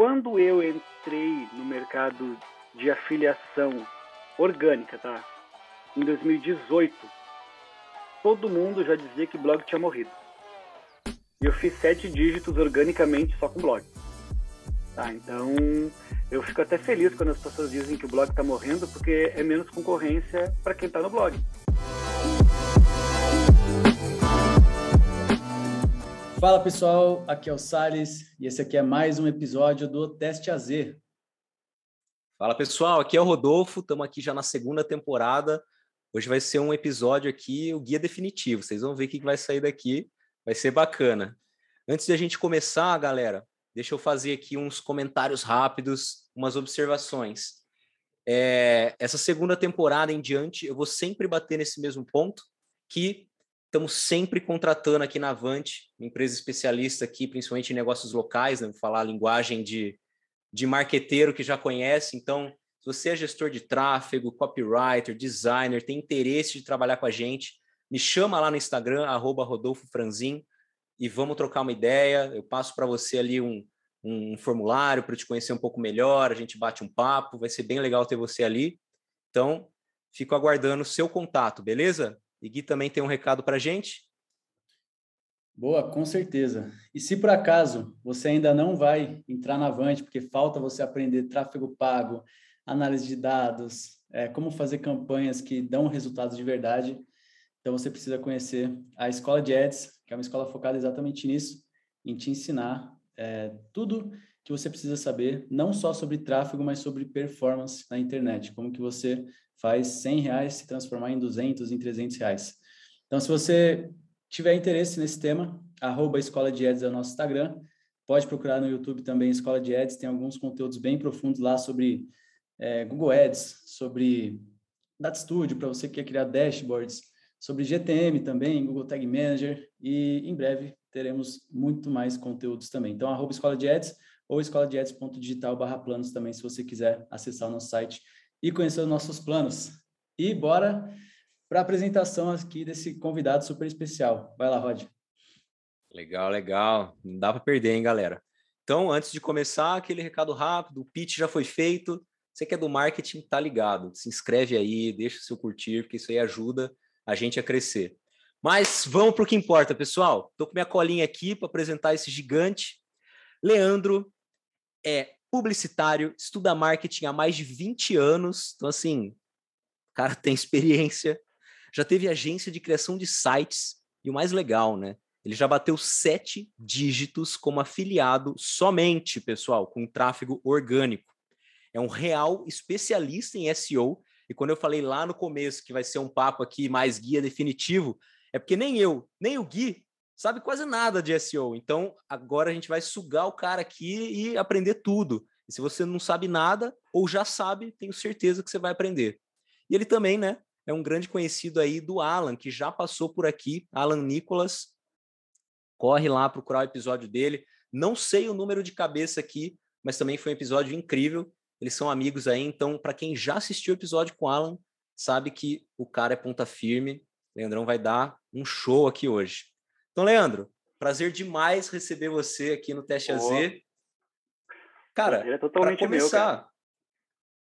quando eu entrei no mercado de afiliação orgânica, tá? Em 2018, todo mundo já dizia que blog tinha morrido. E eu fiz sete dígitos organicamente só com blog. Tá, então eu fico até feliz quando as pessoas dizem que o blog está morrendo, porque é menos concorrência para quem está no blog. Fala pessoal, aqui é o Sales e esse aqui é mais um episódio do Teste AZ. Fala pessoal, aqui é o Rodolfo, estamos aqui já na segunda temporada. Hoje vai ser um episódio aqui, o guia definitivo. Vocês vão ver o que vai sair daqui, vai ser bacana. Antes de a gente começar, galera, deixa eu fazer aqui uns comentários rápidos, umas observações. É, essa segunda temporada em diante, eu vou sempre bater nesse mesmo ponto, que Estamos sempre contratando aqui na Avante, empresa especialista aqui, principalmente em negócios locais, né? Vou falar a linguagem de, de marqueteiro que já conhece. Então, se você é gestor de tráfego, copywriter, designer, tem interesse de trabalhar com a gente, me chama lá no Instagram, arroba Rodolfo Franzin, e vamos trocar uma ideia. Eu passo para você ali um, um formulário para te conhecer um pouco melhor, a gente bate um papo, vai ser bem legal ter você ali. Então, fico aguardando o seu contato, beleza? E Gui também tem um recado para a gente? Boa, com certeza. E se por acaso você ainda não vai entrar na Avante, porque falta você aprender tráfego pago, análise de dados, é, como fazer campanhas que dão resultados de verdade, então você precisa conhecer a Escola de Ads, que é uma escola focada exatamente nisso, em te ensinar é, tudo que você precisa saber, não só sobre tráfego, mas sobre performance na internet, como que você faz 100 reais se transformar em 200, em 300 reais. Então, se você tiver interesse nesse tema, arroba Escola de Ads é o nosso Instagram. Pode procurar no YouTube também Escola de Ads, tem alguns conteúdos bem profundos lá sobre é, Google Ads, sobre Data Studio, para você que quer criar dashboards, sobre GTM também, Google Tag Manager, e em breve teremos muito mais conteúdos também. Então, arroba Escola de Ads ou escola de ads.digital barra planos também, se você quiser acessar o nosso site e conhecer os nossos planos. E bora para a apresentação aqui desse convidado super especial. Vai lá, Rod. Legal, legal. Não dá para perder, hein, galera? Então, antes de começar, aquele recado rápido, o pitch já foi feito. Você que é do marketing, tá ligado. Se inscreve aí, deixa o seu curtir, porque isso aí ajuda a gente a crescer. Mas vamos para o que importa, pessoal. Estou com minha colinha aqui para apresentar esse gigante. Leandro é publicitário, estuda marketing há mais de 20 anos. Então, assim, o cara tem experiência. Já teve agência de criação de sites. E o mais legal, né? Ele já bateu sete dígitos como afiliado somente, pessoal, com tráfego orgânico. É um real especialista em SEO. E quando eu falei lá no começo que vai ser um papo aqui mais guia definitivo, é porque nem eu, nem o Gui sabe quase nada de SEO. Então, agora a gente vai sugar o cara aqui e aprender tudo. E se você não sabe nada ou já sabe, tenho certeza que você vai aprender. E ele também, né, é um grande conhecido aí do Alan, que já passou por aqui, Alan Nicolas. Corre lá procurar o episódio dele. Não sei o número de cabeça aqui, mas também foi um episódio incrível. Eles são amigos aí, então para quem já assistiu o episódio com o Alan, sabe que o cara é ponta firme. Leandrão vai dar um show aqui hoje. Então, Leandro, prazer demais receber você aqui no Teste AZ. Cara, é para começar, meu,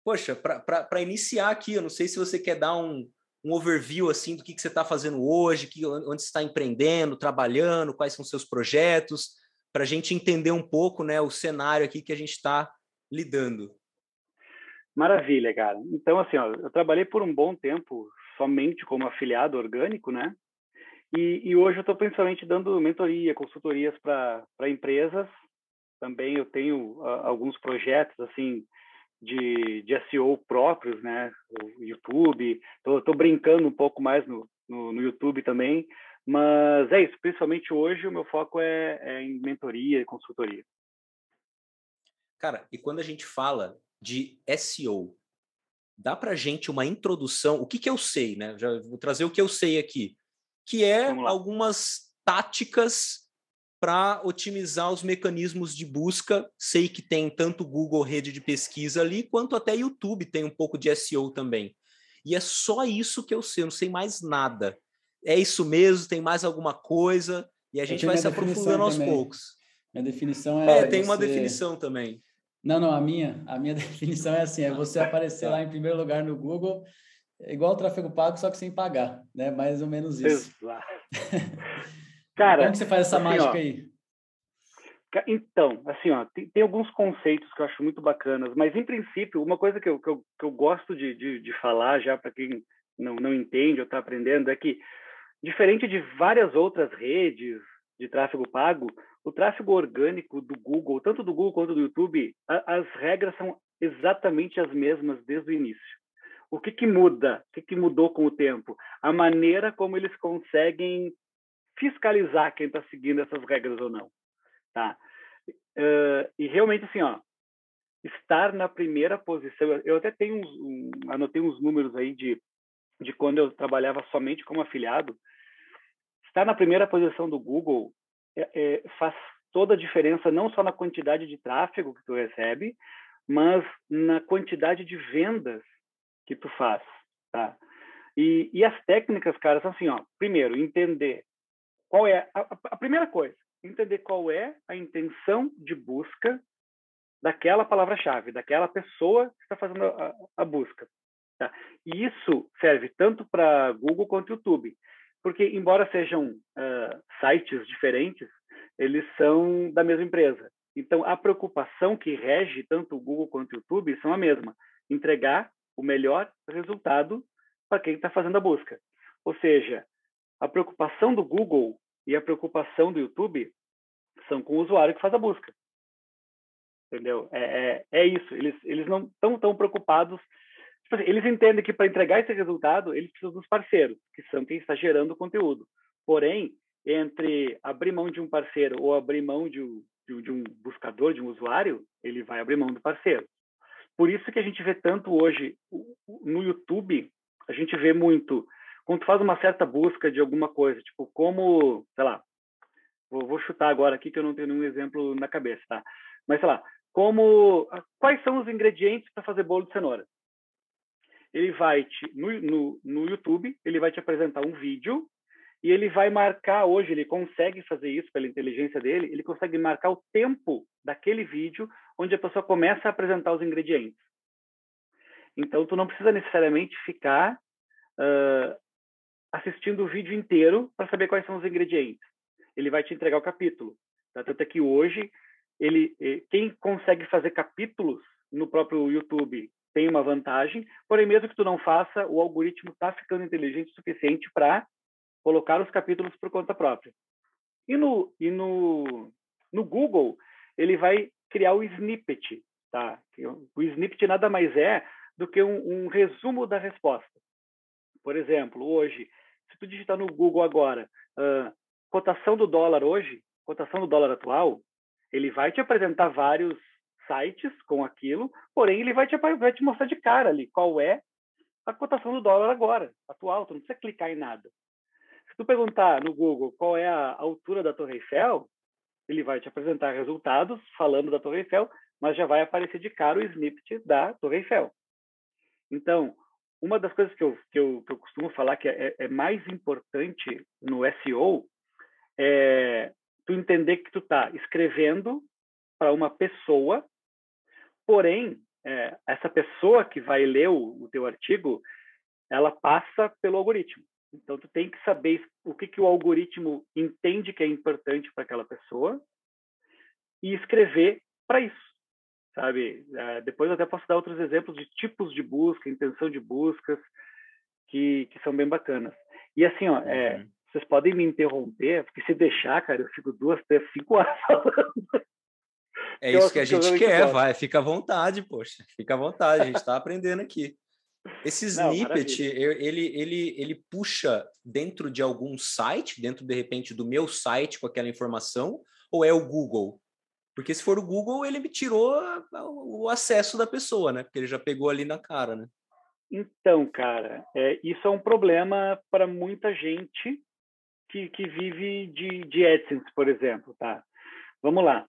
poxa, para iniciar aqui, eu não sei se você quer dar um, um overview assim do que, que você está fazendo hoje, que, onde você está empreendendo, trabalhando, quais são seus projetos, para a gente entender um pouco né, o cenário aqui que a gente está lidando. Maravilha, cara. Então, assim, ó, eu trabalhei por um bom tempo somente como afiliado orgânico, né? E, e hoje eu estou principalmente dando mentoria, consultorias para empresas. Também eu tenho uh, alguns projetos assim de, de SEO próprios, né? O YouTube. Estou brincando um pouco mais no, no, no, YouTube também. Mas é isso. Principalmente hoje o meu foco é, é em mentoria e consultoria. Cara, e quando a gente fala de SEO, dá para gente uma introdução. O que, que eu sei, né? Já vou trazer o que eu sei aqui que é algumas táticas para otimizar os mecanismos de busca. Sei que tem tanto Google rede de pesquisa ali, quanto até YouTube tem um pouco de SEO também. E é só isso que eu sei, eu não sei mais nada. É isso mesmo? Tem mais alguma coisa? E a gente vai se aprofundando aos poucos. Minha definição é. É, tem você... uma definição também. Não, não, a minha, a minha definição é assim, é você aparecer lá em primeiro lugar no Google, é igual o tráfego pago, só que sem pagar, né? Mais ou menos isso. Exato. Cara, como que você faz essa assim, mágica ó, aí? Então, assim, ó, tem, tem, alguns conceitos que eu acho muito bacanas, mas em princípio, uma coisa que eu, que eu, que eu gosto de, de, de falar já para quem não, não entende ou está aprendendo é que, diferente de várias outras redes de tráfego pago, o tráfego orgânico do Google, tanto do Google quanto do YouTube, a, as regras são exatamente as mesmas desde o início. O que, que muda? O que, que mudou com o tempo? A maneira como eles conseguem fiscalizar quem está seguindo essas regras ou não. Tá? Uh, e realmente, assim, ó, estar na primeira posição, eu até tenho uns, um, anotei uns números aí de, de quando eu trabalhava somente como afiliado, estar na primeira posição do Google é, é, faz toda a diferença, não só na quantidade de tráfego que tu recebe, mas na quantidade de vendas que tu faz, tá? E, e as técnicas, cara, são assim, ó. Primeiro, entender qual é a, a primeira coisa, entender qual é a intenção de busca daquela palavra-chave, daquela pessoa que está fazendo a, a busca. Tá? E isso serve tanto para Google quanto YouTube, porque embora sejam uh, sites diferentes, eles são da mesma empresa. Então, a preocupação que rege tanto o Google quanto o YouTube são a mesma: entregar o melhor resultado para quem está fazendo a busca. Ou seja, a preocupação do Google e a preocupação do YouTube são com o usuário que faz a busca. Entendeu? É, é, é isso. Eles, eles não estão tão preocupados. Tipo assim, eles entendem que para entregar esse resultado, eles precisam dos parceiros, que são quem está gerando o conteúdo. Porém, entre abrir mão de um parceiro ou abrir mão de um, de um buscador, de um usuário, ele vai abrir mão do parceiro. Por isso que a gente vê tanto hoje no YouTube, a gente vê muito quando tu faz uma certa busca de alguma coisa, tipo como, sei lá, vou, vou chutar agora aqui que eu não tenho nenhum exemplo na cabeça, tá? Mas sei lá, como quais são os ingredientes para fazer bolo de cenoura? Ele vai te no, no, no YouTube, ele vai te apresentar um vídeo e ele vai marcar hoje, ele consegue fazer isso pela inteligência dele, ele consegue marcar o tempo daquele vídeo onde a pessoa começa a apresentar os ingredientes. Então, tu não precisa necessariamente ficar uh, assistindo o vídeo inteiro para saber quais são os ingredientes. Ele vai te entregar o capítulo. Tá? Tanto é que hoje, ele, quem consegue fazer capítulos no próprio YouTube tem uma vantagem, porém, mesmo que tu não faça, o algoritmo está ficando inteligente o suficiente para colocar os capítulos por conta própria. E no, e no, no Google, ele vai criar o snippet. Tá? O snippet nada mais é do que um, um resumo da resposta. Por exemplo, hoje, se tu digitar no Google agora, uh, cotação do dólar hoje, cotação do dólar atual, ele vai te apresentar vários sites com aquilo, porém ele vai te, vai te mostrar de cara ali qual é a cotação do dólar agora, atual, tu não precisa clicar em nada. Se tu perguntar no Google qual é a altura da Torre Eiffel, ele vai te apresentar resultados falando da Torre Eiffel, mas já vai aparecer de cara o snippet da Torre Eiffel. Então, uma das coisas que eu, que eu, que eu costumo falar que é, é mais importante no SEO é tu entender que tu está escrevendo para uma pessoa, porém, é, essa pessoa que vai ler o, o teu artigo, ela passa pelo algoritmo. Então, tu tem que saber o que, que o algoritmo entende que é importante para aquela pessoa e escrever para isso sabe? Uh, depois eu até posso dar outros exemplos de tipos de busca, intenção de buscas, que, que são bem bacanas. E assim, ó, é, uhum. é, vocês podem me interromper, porque se deixar, cara, eu fico duas, três, cinco horas falando. É isso que a gente quer, vai, fica à vontade, poxa, fica à vontade, a gente está aprendendo aqui. Esse snippet, Não, ele, ele, ele puxa dentro de algum site, dentro de repente do meu site com aquela informação, ou é o Google? Porque se for o Google, ele me tirou o acesso da pessoa, né? Porque ele já pegou ali na cara, né? Então, cara, é, isso é um problema para muita gente que, que vive de, de AdSense, por exemplo, tá? Vamos lá.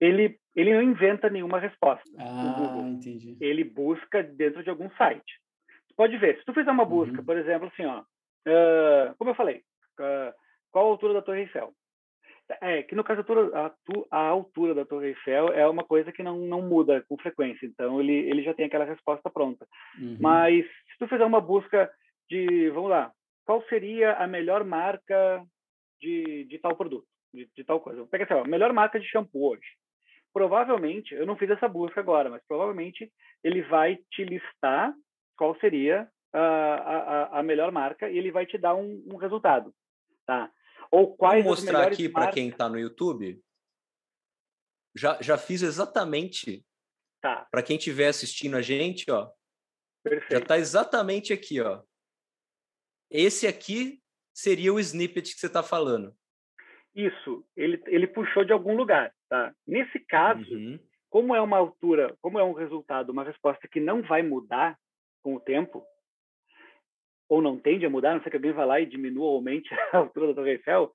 Ele, ele não inventa nenhuma resposta. Ah, entendi. Ele busca dentro de algum site. Pode ver, se tu fizer uma busca, uhum. por exemplo, assim, ó, uh, como eu falei, uh, qual a altura da Torre Eiffel? É, que no caso a, a, altura da Torre Eiffel é uma coisa que não, não muda com frequência, então ele, ele já tem aquela resposta pronta. Uhum. Mas se tu fizer uma busca de, vamos lá, qual seria a melhor marca de, de tal produto, de, de tal coisa? Pega assim, ó, melhor marca de shampoo hoje. Provavelmente, eu não fiz essa busca agora, mas provavelmente ele vai te listar qual seria a, a, a melhor marca e ele vai te dar um, um resultado, tá? Ou quais Vou mostrar aqui para quem está no YouTube. Já, já fiz exatamente. Tá. Para quem estiver assistindo a gente, ó. Perfeito. Já está exatamente aqui, ó. Esse aqui seria o snippet que você está falando. Isso, ele, ele puxou de algum lugar, tá? Nesse caso, uhum. como é uma altura, como é um resultado, uma resposta que não vai mudar com o tempo, ou não tende a mudar, não sei que alguém vá lá e diminua ou aumente a altura da Torre Eiffel,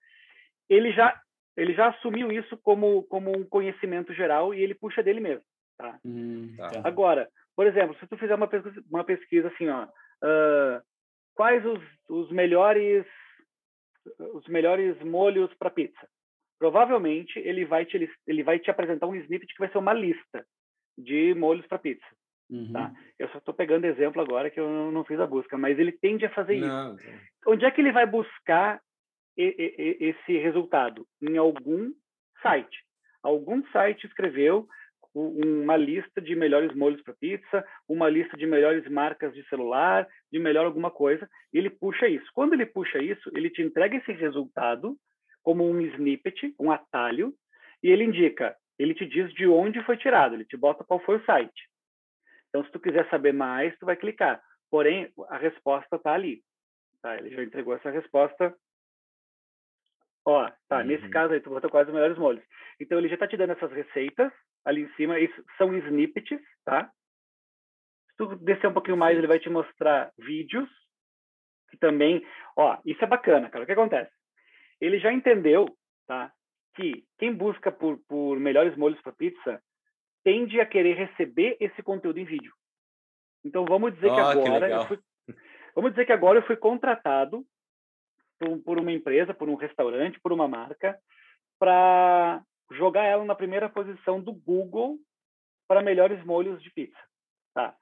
ele já ele já assumiu isso como como um conhecimento geral e ele puxa dele mesmo, tá? Hum, tá. Agora, por exemplo, se tu fizer uma pesquisa, uma pesquisa assim, ó, uh, quais os, os melhores os melhores molhos para pizza? Provavelmente ele vai te ele vai te apresentar um snippet que vai ser uma lista de molhos para pizza. Tá? Uhum. Tá? Eu só estou pegando exemplo agora que eu não fiz a busca, mas ele tende a fazer não, isso. Não. Onde é que ele vai buscar esse resultado? Em algum site. Algum site escreveu uma lista de melhores molhos para pizza, uma lista de melhores marcas de celular, de melhor alguma coisa, e ele puxa isso. Quando ele puxa isso, ele te entrega esse resultado como um snippet, um atalho, e ele indica, ele te diz de onde foi tirado, ele te bota qual foi o site. Então, se tu quiser saber mais, tu vai clicar. Porém, a resposta está ali. Tá? Ele já entregou essa resposta. Ó, tá, uhum. nesse caso aí, tu botou quais os melhores molhos. Então, ele já está te dando essas receitas ali em cima. Isso são snippets, tá? Se tu descer um pouquinho mais, ele vai te mostrar vídeos. Que também, ó, isso é bacana, cara. O que acontece? Ele já entendeu, tá? Que quem busca por, por melhores molhos para pizza tende a querer receber esse conteúdo em vídeo. Então vamos dizer oh, que agora que eu fui, vamos dizer que agora eu fui contratado por, por uma empresa, por um restaurante, por uma marca para jogar ela na primeira posição do Google para melhores molhos de pizza. Tá?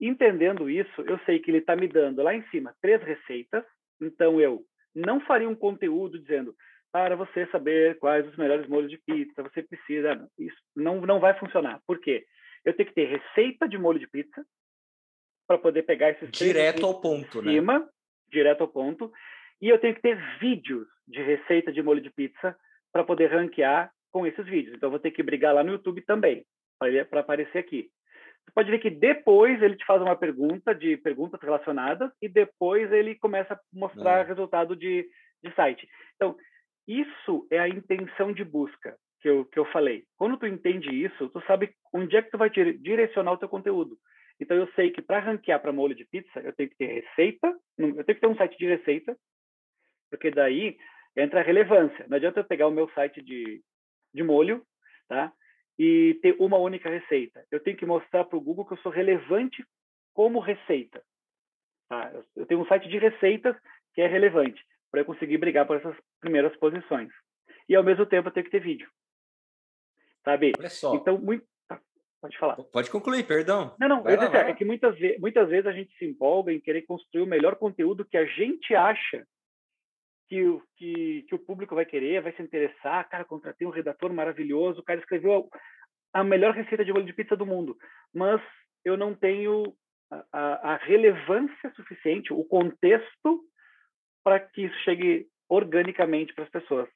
Entendendo isso, eu sei que ele está me dando lá em cima três receitas, então eu não faria um conteúdo dizendo para você saber quais os melhores molhos de pizza, você precisa. Isso não, não vai funcionar. Por quê? Eu tenho que ter receita de molho de pizza para poder pegar esses direto ao ponto, né? cima, né? direto ao ponto, e eu tenho que ter vídeos de receita de molho de pizza para poder ranquear com esses vídeos. Então eu vou ter que brigar lá no YouTube também para aparecer aqui. Você pode ver que depois ele te faz uma pergunta de perguntas relacionadas e depois ele começa a mostrar é. resultado de, de site. Então, isso é a intenção de busca que eu, que eu falei. Quando tu entende isso, tu sabe onde é que tu vai direcionar o teu conteúdo. Então eu sei que para ranquear para molho de pizza, eu tenho que ter receita, eu tenho que ter um site de receita, porque daí entra a relevância. Não adianta eu pegar o meu site de, de molho, tá? E ter uma única receita. Eu tenho que mostrar para o Google que eu sou relevante como receita. Tá? Eu tenho um site de receitas que é relevante para eu conseguir brigar por essas primeiras posições. E ao mesmo tempo eu tenho que ter vídeo. Sabe? Olha só. Então, muito... Tá, pode falar. Pode concluir, perdão. Não, não, lá, é que muitas, ve muitas vezes a gente se empolga em querer construir o melhor conteúdo que a gente acha que o, que, que o público vai querer, vai se interessar. Cara, contratei um redator maravilhoso, o cara escreveu a, a melhor receita de molho de pizza do mundo. Mas eu não tenho a, a, a relevância suficiente, o contexto para que isso chegue organicamente para as pessoas.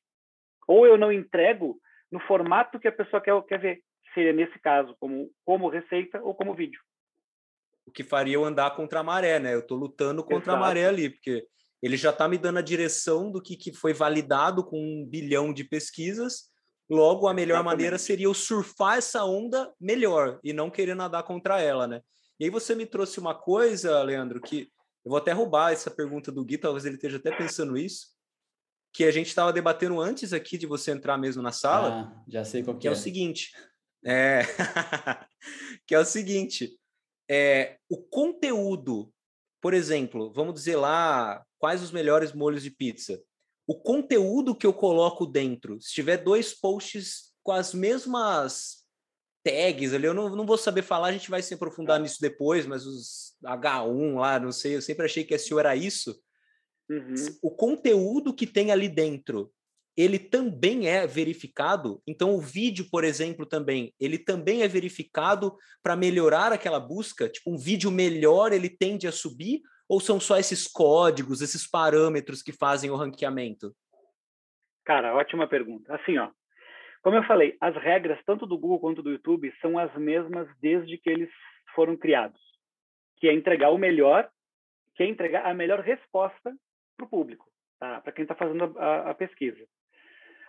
Ou eu não entrego no formato que a pessoa quer, quer ver, seria nesse caso, como, como receita ou como vídeo. O que faria eu andar contra a maré, né? Eu estou lutando contra Exato. a maré ali, porque ele já está me dando a direção do que, que foi validado com um bilhão de pesquisas. Logo, a melhor Exatamente. maneira seria eu surfar essa onda melhor e não querer nadar contra ela, né? E aí você me trouxe uma coisa, Leandro, que eu vou até roubar essa pergunta do Gui, talvez ele esteja até pensando isso, que a gente estava debatendo antes aqui de você entrar mesmo na sala. Ah, já sei qual que, que é. é o seguinte, é... que é o seguinte, é, o conteúdo, por exemplo, vamos dizer lá quais os melhores molhos de pizza. o conteúdo que eu coloco dentro, se tiver dois posts com as mesmas tags ali, eu não, não vou saber falar, a gente vai se aprofundar é. nisso depois, mas os H1 lá, não sei, eu sempre achei que SEO era isso. Uhum. O conteúdo que tem ali dentro, ele também é verificado. Então, o vídeo, por exemplo, também, ele também é verificado para melhorar aquela busca. Tipo, um vídeo melhor, ele tende a subir? Ou são só esses códigos, esses parâmetros que fazem o ranqueamento? Cara, ótima pergunta. Assim, ó, como eu falei, as regras, tanto do Google quanto do YouTube, são as mesmas desde que eles foram criados, que é entregar o melhor, que é entregar a melhor resposta para o público, tá? para quem está fazendo a, a, pesquisa.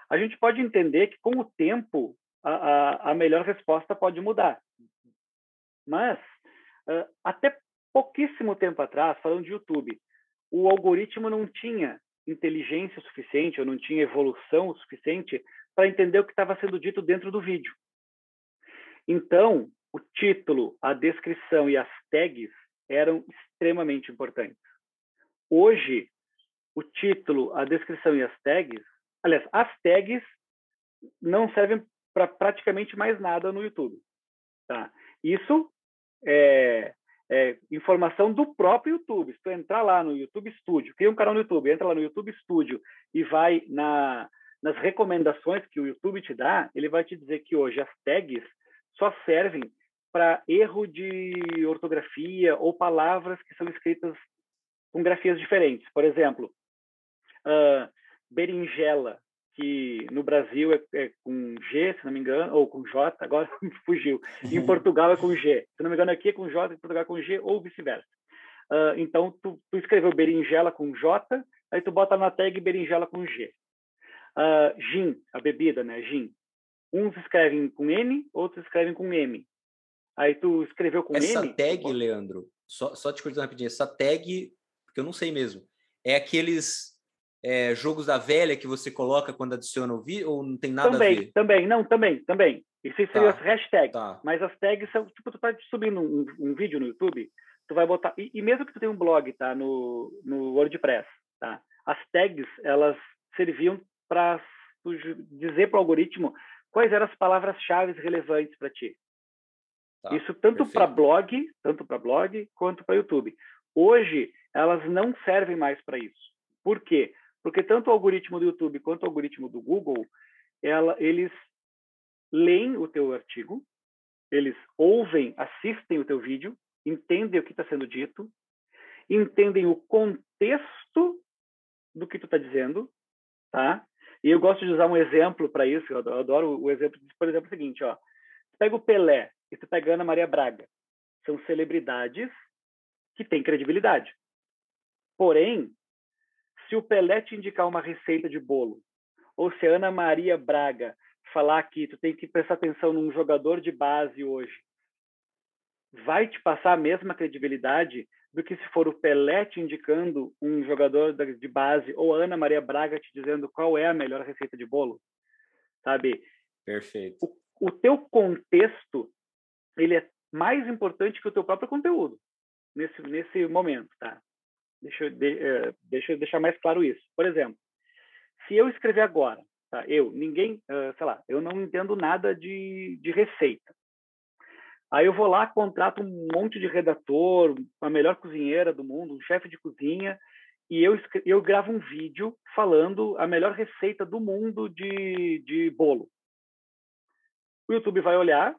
A gente pode entender que, com o tempo, a, a, melhor resposta pode mudar. Mas, uh, até pouquíssimo tempo atrás, falando de YouTube, o algoritmo não tinha inteligência suficiente, ou não tinha evolução suficiente para entender o que estava sendo dito dentro do vídeo. Então, o título, a descrição e as tags eram extremamente importantes. Hoje, o título, a descrição e as tags, aliás, as tags não servem para praticamente mais nada no YouTube. Tá? Isso é, é, informação do próprio YouTube. Se tu entrar lá no YouTube Studio, cria um canal no YouTube, entra lá no YouTube Studio e vai na nas recomendações que o YouTube te dá, ele vai te dizer que hoje as tags só servem para erro de ortografia ou palavras que são escritas com grafias diferentes. Por exemplo, uh, berinjela, que no Brasil é, é, com G, se não me engano, ou com J, agora fugiu. Em Portugal é com G. Se não me engano, aqui é com J, em Portugal é com G, ou vice-versa. Uh, então, tu, tu escreveu berinjela com J, aí tu bota na tag berinjela com G. Uh, gin, a bebida, né? Gin. Uns escrevem com N, outros escrevem com M. Aí tu escreveu com essa M. Essa tag, Leandro, só, só te cortando rapidinho, essa tag, porque eu não sei mesmo, é aqueles é, jogos da velha que você coloca quando adiciona o vídeo ou não tem nada também, a ver? Também, não, também, também. Isso seria tá, as hashtags. Tá. Mas as tags são, tipo, tu tá subindo um, um vídeo no YouTube, tu vai botar, e, e, mesmo que tu tenha um blog, tá, no, no WordPress, tá, as tags, elas serviam para dizer para o algoritmo quais eram as palavras-chave relevantes para ti. Tá, Isso tanto para blog, tanto para blog quanto para YouTube. Hoje elas não servem mais para isso. Por quê? Porque tanto o algoritmo do YouTube quanto o algoritmo do Google, ela, eles leem o teu artigo, eles ouvem, assistem o teu vídeo, entendem o que está sendo dito, entendem o contexto do que tu está dizendo, tá? E eu gosto de usar um exemplo para isso, eu adoro o exemplo, por exemplo, é o seguinte, ó. Pega o Pelé e você pega a Ana Maria Braga. São celebridades que têm credibilidade. Porém, se o Pelé te indicar uma receita de bolo, ou se a Ana Maria Braga falar que tu tem que prestar atenção num jogador de base hoje, vai te passar a mesma credibilidade do que se for o Pelé te indicando um jogador de base ou a Ana Maria Braga te dizendo qual é a melhor receita de bolo, sabe? Perfeito. O, o teu contexto ele é mais importante que o teu próprio conteúdo nesse nesse momento, tá? Deixa eu, de, uh, deixa eu deixar mais claro isso. Por exemplo, se eu escrever agora, tá? Eu, ninguém, uh, sei lá, eu não entendo nada de, de receita. Aí eu vou lá, contrato um monte de redator, a melhor cozinheira do mundo, um chefe de cozinha, e eu, eu gravo um vídeo falando a melhor receita do mundo de, de bolo. O YouTube vai olhar,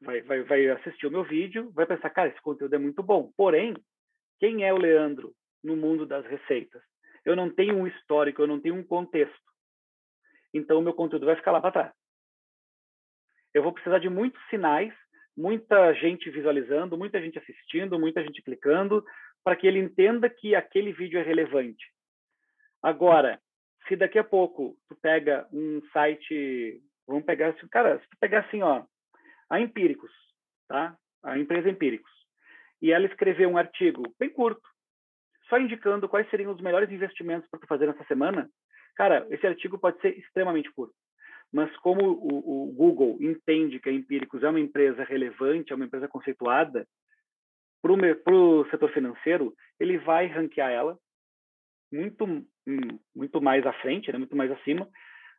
vai, vai, vai assistir o meu vídeo, vai pensar, cara, esse conteúdo é muito bom. Porém, quem é o Leandro no mundo das receitas? Eu não tenho um histórico, eu não tenho um contexto. Então, o meu conteúdo vai ficar lá para trás. Eu vou precisar de muitos sinais muita gente visualizando, muita gente assistindo, muita gente clicando, para que ele entenda que aquele vídeo é relevante. Agora, se daqui a pouco tu pega um site, vamos pegar assim, cara, se tu pegar assim, ó, a Empíricos, tá? A empresa Empíricos, e ela escreveu um artigo bem curto, só indicando quais seriam os melhores investimentos para fazer nessa semana, cara, esse artigo pode ser extremamente curto. Mas como o, o Google entende que a Empíricos é uma empresa relevante, é uma empresa conceituada, para o setor financeiro, ele vai ranquear ela muito hum, muito mais à frente, né, muito mais acima,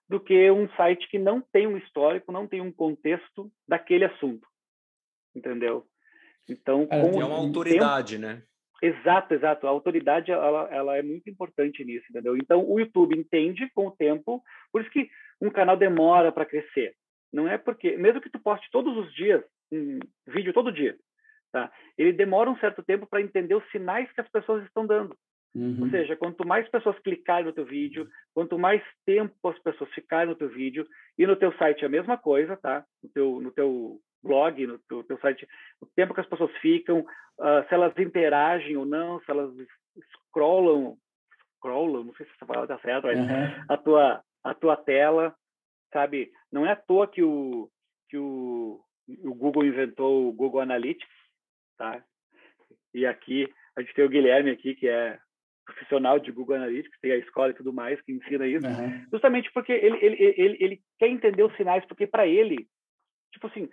do que um site que não tem um histórico, não tem um contexto daquele assunto, entendeu? Então, é, com é uma autoridade, tempo... né? Exato, exato. A autoridade ela, ela é muito importante nisso, entendeu? Então, o YouTube entende com o tempo, por isso que um canal demora para crescer. Não é porque, mesmo que tu poste todos os dias um vídeo todo dia, tá? Ele demora um certo tempo para entender os sinais que as pessoas estão dando. Uhum. Ou seja, quanto mais pessoas clicarem no teu vídeo, quanto mais tempo as pessoas ficarem no teu vídeo e no teu site é a mesma coisa, tá? No teu, no teu blog, no teu, teu site, o tempo que as pessoas ficam, uh, se elas interagem ou não, se elas scrollam, scrollam, não sei se essa palavra está certa, mas uhum. a tua a tua tela, sabe? Não é à toa que o que o, o Google inventou o Google Analytics, tá? E aqui a gente tem o Guilherme aqui que é profissional de Google Analytics, tem a escola e tudo mais que ensina isso, uhum. justamente porque ele, ele, ele, ele quer entender os sinais, porque para ele, tipo assim,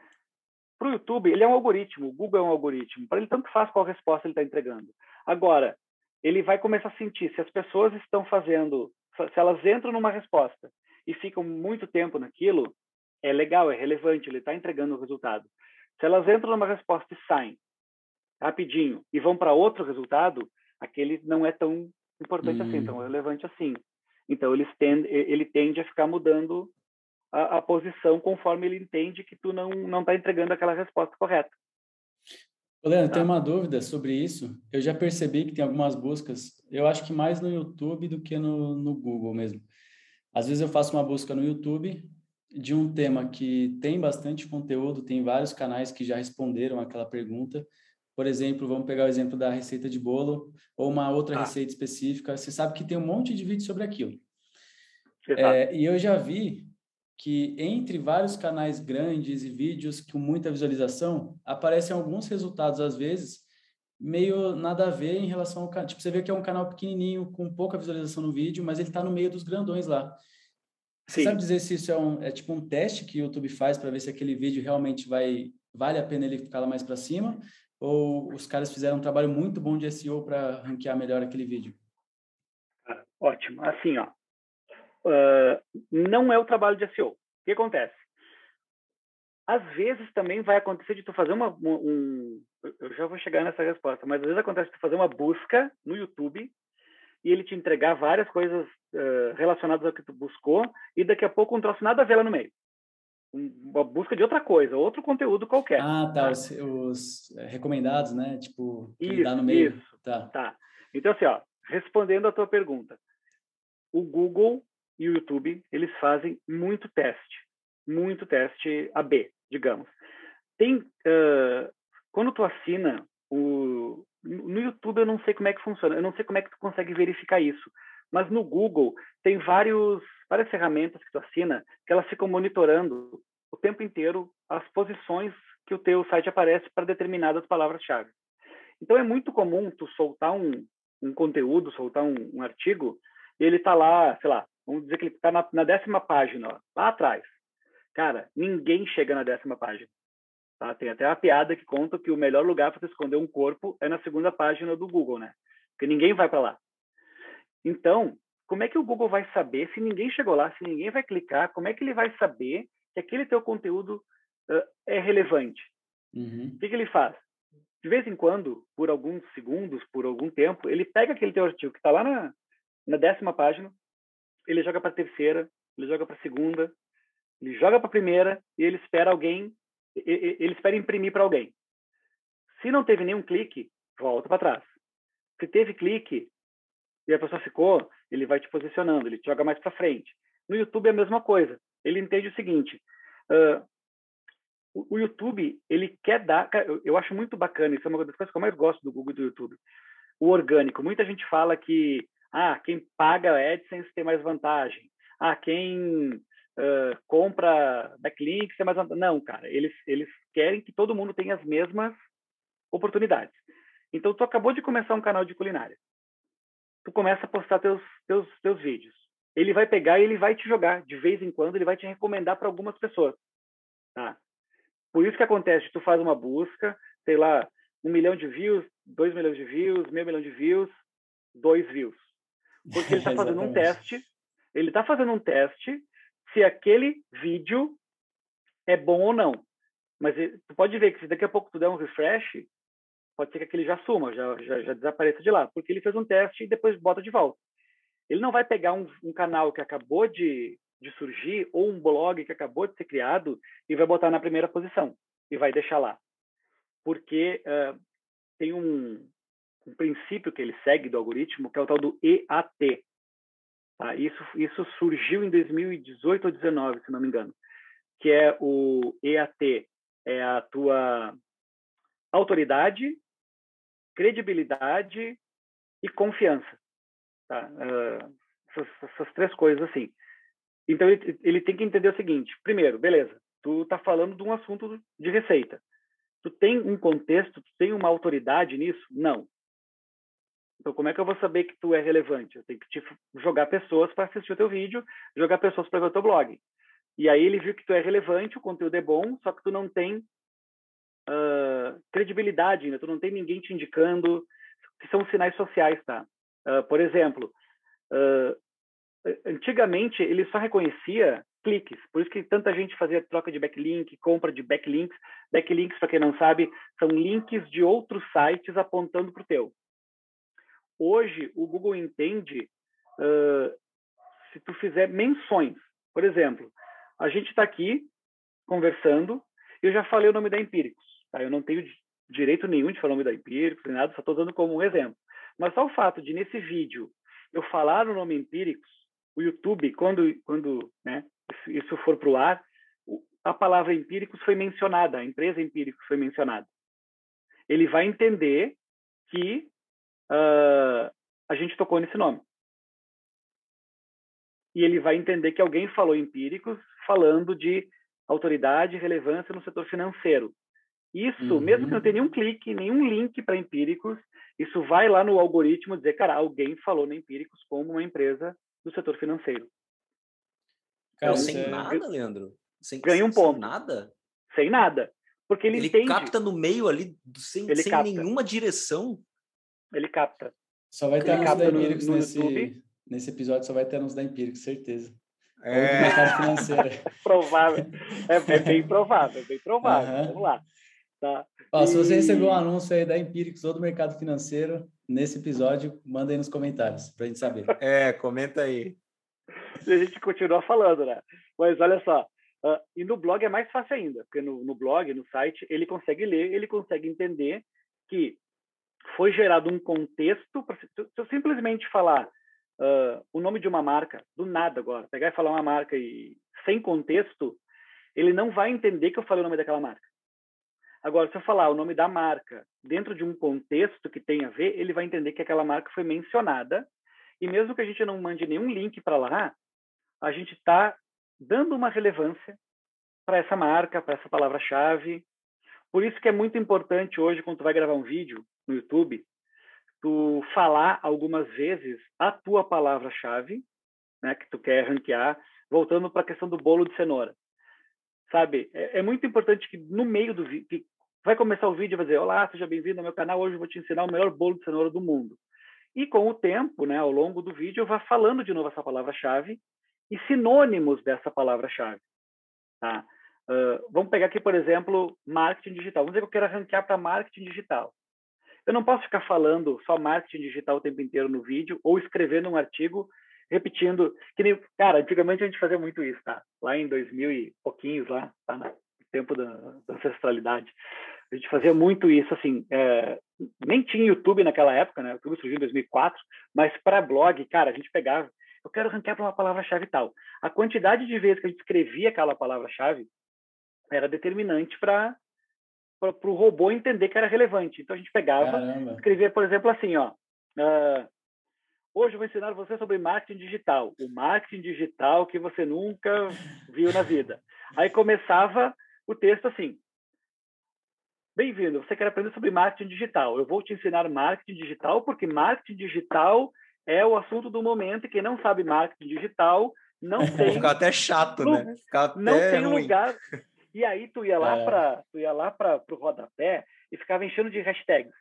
para o YouTube, ele é um algoritmo, o Google é um algoritmo. Para ele, tanto faz qual resposta ele está entregando. Agora, ele vai começar a sentir se as pessoas estão fazendo, se elas entram numa resposta e ficam muito tempo naquilo, é legal, é relevante, ele está entregando o resultado. Se elas entram numa resposta e saem rapidinho e vão para outro resultado, aquele não é tão importante assim, tão hum. relevante assim. Então, ele tende, ele tende a ficar mudando a, a, posição conforme ele entende que tu não não está entregando aquela resposta correta. Leandro, tá? tem uma dúvida sobre isso. Eu já percebi que tem algumas buscas, eu acho que mais no YouTube do que no, no Google mesmo. Às vezes eu faço uma busca no YouTube de um tema que tem bastante conteúdo, tem vários canais que já responderam aquela pergunta. Por exemplo, vamos pegar o exemplo da receita de bolo ou uma outra ah. receita específica. Você sabe que tem um monte de vídeo sobre aquilo. É, e eu já vi que entre vários canais grandes e vídeos com muita visualização, aparecem alguns resultados, às vezes, meio nada a ver em relação ao canal. Tipo, você vê que é um canal pequenininho, com pouca visualização no vídeo, mas ele está no meio dos grandões lá. Você Sim. sabe dizer se isso é, um, é tipo um teste que o YouTube faz para ver se aquele vídeo realmente vai vale a pena ele ficar lá mais para cima? Ou os caras fizeram um trabalho muito bom de SEO para ranquear melhor aquele vídeo? Ótimo. Assim, ó, uh, não é o trabalho de SEO. O que acontece? Às vezes também vai acontecer de tu fazer uma um, eu já vou chegar nessa resposta, mas às vezes acontece de tu fazer uma busca no YouTube e ele te entregar várias coisas uh, relacionadas ao que tu buscou e daqui a pouco um troço nada a ver lá no meio. Uma busca de outra coisa, outro conteúdo qualquer. Ah, tá. Os, os é, recomendados, né? Tipo, isso, dá no meio. Isso. Tá. tá. Então, assim, ó, respondendo a tua pergunta, o Google e o YouTube, eles fazem muito teste, muito teste AB, digamos. Tem, uh, quando tu assina o no YouTube eu não sei como é que funciona, eu não sei como é que tu consegue verificar isso, mas no Google tem vários várias ferramentas que tu assina que elas ficam monitorando o tempo inteiro as posições que o teu site aparece para determinadas palavras-chave. Então é muito comum tu soltar um, um conteúdo, soltar um, um artigo e ele está lá, sei lá, Vamos dizer que ele está na, na, décima página, ó, lá atrás. Cara, ninguém chega na décima página. Tá? Tem até uma piada que conta que o melhor lugar para esconder um corpo é na segunda página do Google, né? Porque ninguém vai para lá. Então, como é que o Google vai saber se ninguém chegou lá, se ninguém vai clicar? Como é que ele vai saber que aquele teu conteúdo uh, é relevante? Uhum. O que, que ele faz? De vez em quando, por alguns segundos, por algum tempo, ele pega aquele teu artigo que está lá na, na décima página, ele joga para terceira, ele joga para segunda, ele joga para primeira e ele espera alguém, ele espera imprimir para alguém. Se não teve nenhum clique, volta para trás. Se teve clique e a pessoa ficou, ele vai te posicionando, ele te joga mais para frente. No YouTube é a mesma coisa. Ele entende o seguinte: uh, o, YouTube ele quer dar, eu, eu acho muito bacana. Isso é uma das coisas que eu mais gosto do Google e do YouTube. O orgânico. Muita gente fala que ah, quem paga AdSense tem mais vantagem. Ah, quem uh, compra backlinks tem mais vantagem. Não, cara, eles, eles querem que todo mundo tenha as mesmas oportunidades. Então, tu acabou de começar um canal de culinária. Tu começa a postar teus, teus, teus vídeos. Ele vai pegar e ele vai te jogar. De vez em quando, ele vai te recomendar para algumas pessoas. Tá? Por isso que acontece, tu faz uma busca, sei lá, um milhão de views, dois milhões de views, meio milhão de views, dois views Porque ele está fazendo um teste, ele está fazendo um teste se aquele vídeo é bom ou não. Mas tu pode ver que se daqui a pouco tu der um refresh, pode ser que aquele já suma, já, já, já desapareça de lá, porque ele fez um teste e depois bota de volta. Ele não vai pegar um, um canal que acabou de, de surgir ou um blog que acabou de ser criado e vai botar na primeira posição e vai deixar lá. Porque uh, tem um, um princípio que ele segue do algoritmo, que é o tal do EAT. Tá? Isso, isso surgiu em 2018 ou 2019, se não me engano, que é o EAT, é a tua autoridade, credibilidade e confiança. Tá? Uh, essas, essas, três coisas assim. Então ele, ele, tem que entender o seguinte: primeiro, beleza, tu está falando de um assunto de receita. Tu tem um contexto, tu tem uma autoridade nisso? Não. Então, como é que eu vou saber que tu é relevante? Eu tenho que te jogar pessoas para assistir o teu vídeo, jogar pessoas para ver o teu blog. E aí ele viu que tu é relevante, o conteúdo é bom, só que tu não tem uh, credibilidade ainda, tu não tem ninguém te indicando, que são sinais sociais, tá? Uh, por exemplo, uh, antigamente ele só reconhecia cliques, por isso que tanta gente fazia troca de backlink, compra de backlinks. Backlinks, para quem não sabe, são links de outros sites apontando para o teu. Hoje, o Google entende uh, se tu fizer menções. Por exemplo, a gente está aqui conversando, eu já falei o nome da Empíricos. Tá? Eu não tenho direito nenhum de falar o nome da Empíricos, nem nada, só estou dando como um exemplo. Mas só o fato de, nesse vídeo, eu falar o nome Empíricos, o YouTube, quando, quando né, isso for para o ar, a palavra Empíricos foi mencionada, a empresa Empíricos foi mencionada. Ele vai entender que uh, a gente tocou nesse nome. E ele vai entender que alguém falou empíricos falando de autoridade e relevância no setor financeiro. Isso, uhum. mesmo que não tenha nenhum clique, nenhum link para empíricos, isso vai lá no algoritmo dizer, cara, alguém falou na empíricos como uma empresa do setor financeiro. Cara, então, sem é... nada, Leandro? Sem, ganha um ponto. Sem nada? Sem nada. Porque ele, ele entende. capta no meio ali, sem, sem nenhuma direção. Ele capta. Só vai ter anúncio da Empíricos nesse, nesse episódio, só vai ter anúncio da Empíricos, certeza. É. mercado financeiro. provável. É, é, bem provável, é bem provável. Uhum. Vamos lá. Tá. Ó, e... Se você recebeu um anúncio aí da Empíricos ou do mercado financeiro nesse episódio, manda aí nos comentários para a gente saber. É, comenta aí. E a gente continua falando, né? Mas olha só, uh, e no blog é mais fácil ainda, porque no, no blog, no site, ele consegue ler, ele consegue entender que foi gerado um contexto. Se eu simplesmente falar uh, o nome de uma marca, do nada agora, pegar e falar uma marca e sem contexto, ele não vai entender que eu falei o nome daquela marca. Agora, se eu falar o nome da marca dentro de um contexto que tem a ver, ele vai entender que aquela marca foi mencionada. E mesmo que a gente não mande nenhum link para lá, a gente está dando uma relevância para essa marca, para essa palavra-chave. Por isso que é muito importante hoje, quando tu vai gravar um vídeo, no YouTube, tu falar algumas vezes a tua palavra-chave, né, que tu quer ranquear, voltando para a questão do bolo de cenoura. Sabe? É, é muito importante que no meio do vídeo, vai começar o vídeo e vai dizer: Olá, seja bem-vindo ao meu canal. Hoje eu vou te ensinar o melhor bolo de cenoura do mundo. E com o tempo, né, ao longo do vídeo, eu vou falando de novo essa palavra-chave e sinônimos dessa palavra-chave. Tá? Uh, vamos pegar aqui, por exemplo, marketing digital. Vamos dizer que eu quero ranquear para marketing digital. Eu não posso ficar falando só marketing digital o tempo inteiro no vídeo ou escrevendo um artigo repetindo. Que nem, cara, antigamente a gente fazia muito isso, tá? Lá em 2000 e pouquinhos, lá, tá? No tempo da, da ancestralidade. A gente fazia muito isso, assim. É, nem tinha YouTube naquela época, né? O YouTube surgiu em 2004, mas para blog, cara, a gente pegava. Eu quero ranquear para uma palavra-chave tal. A quantidade de vezes que a gente escrevia aquela palavra-chave era determinante para para o robô entender que era relevante. Então a gente pegava, Caramba. escrevia, por exemplo, assim, ó. Uh, hoje eu vou ensinar você sobre marketing digital. O marketing digital que você nunca viu na vida. Aí começava o texto assim. Bem-vindo, você quer aprender sobre marketing digital. Eu vou te ensinar marketing digital porque marketing digital é o assunto do momento e quem não sabe marketing digital não tem... Fica até chato, né? Fica não tem ruim. lugar e aí tu ia lá é. para tu ia lá para o rodapé e ficava enchendo de hashtags.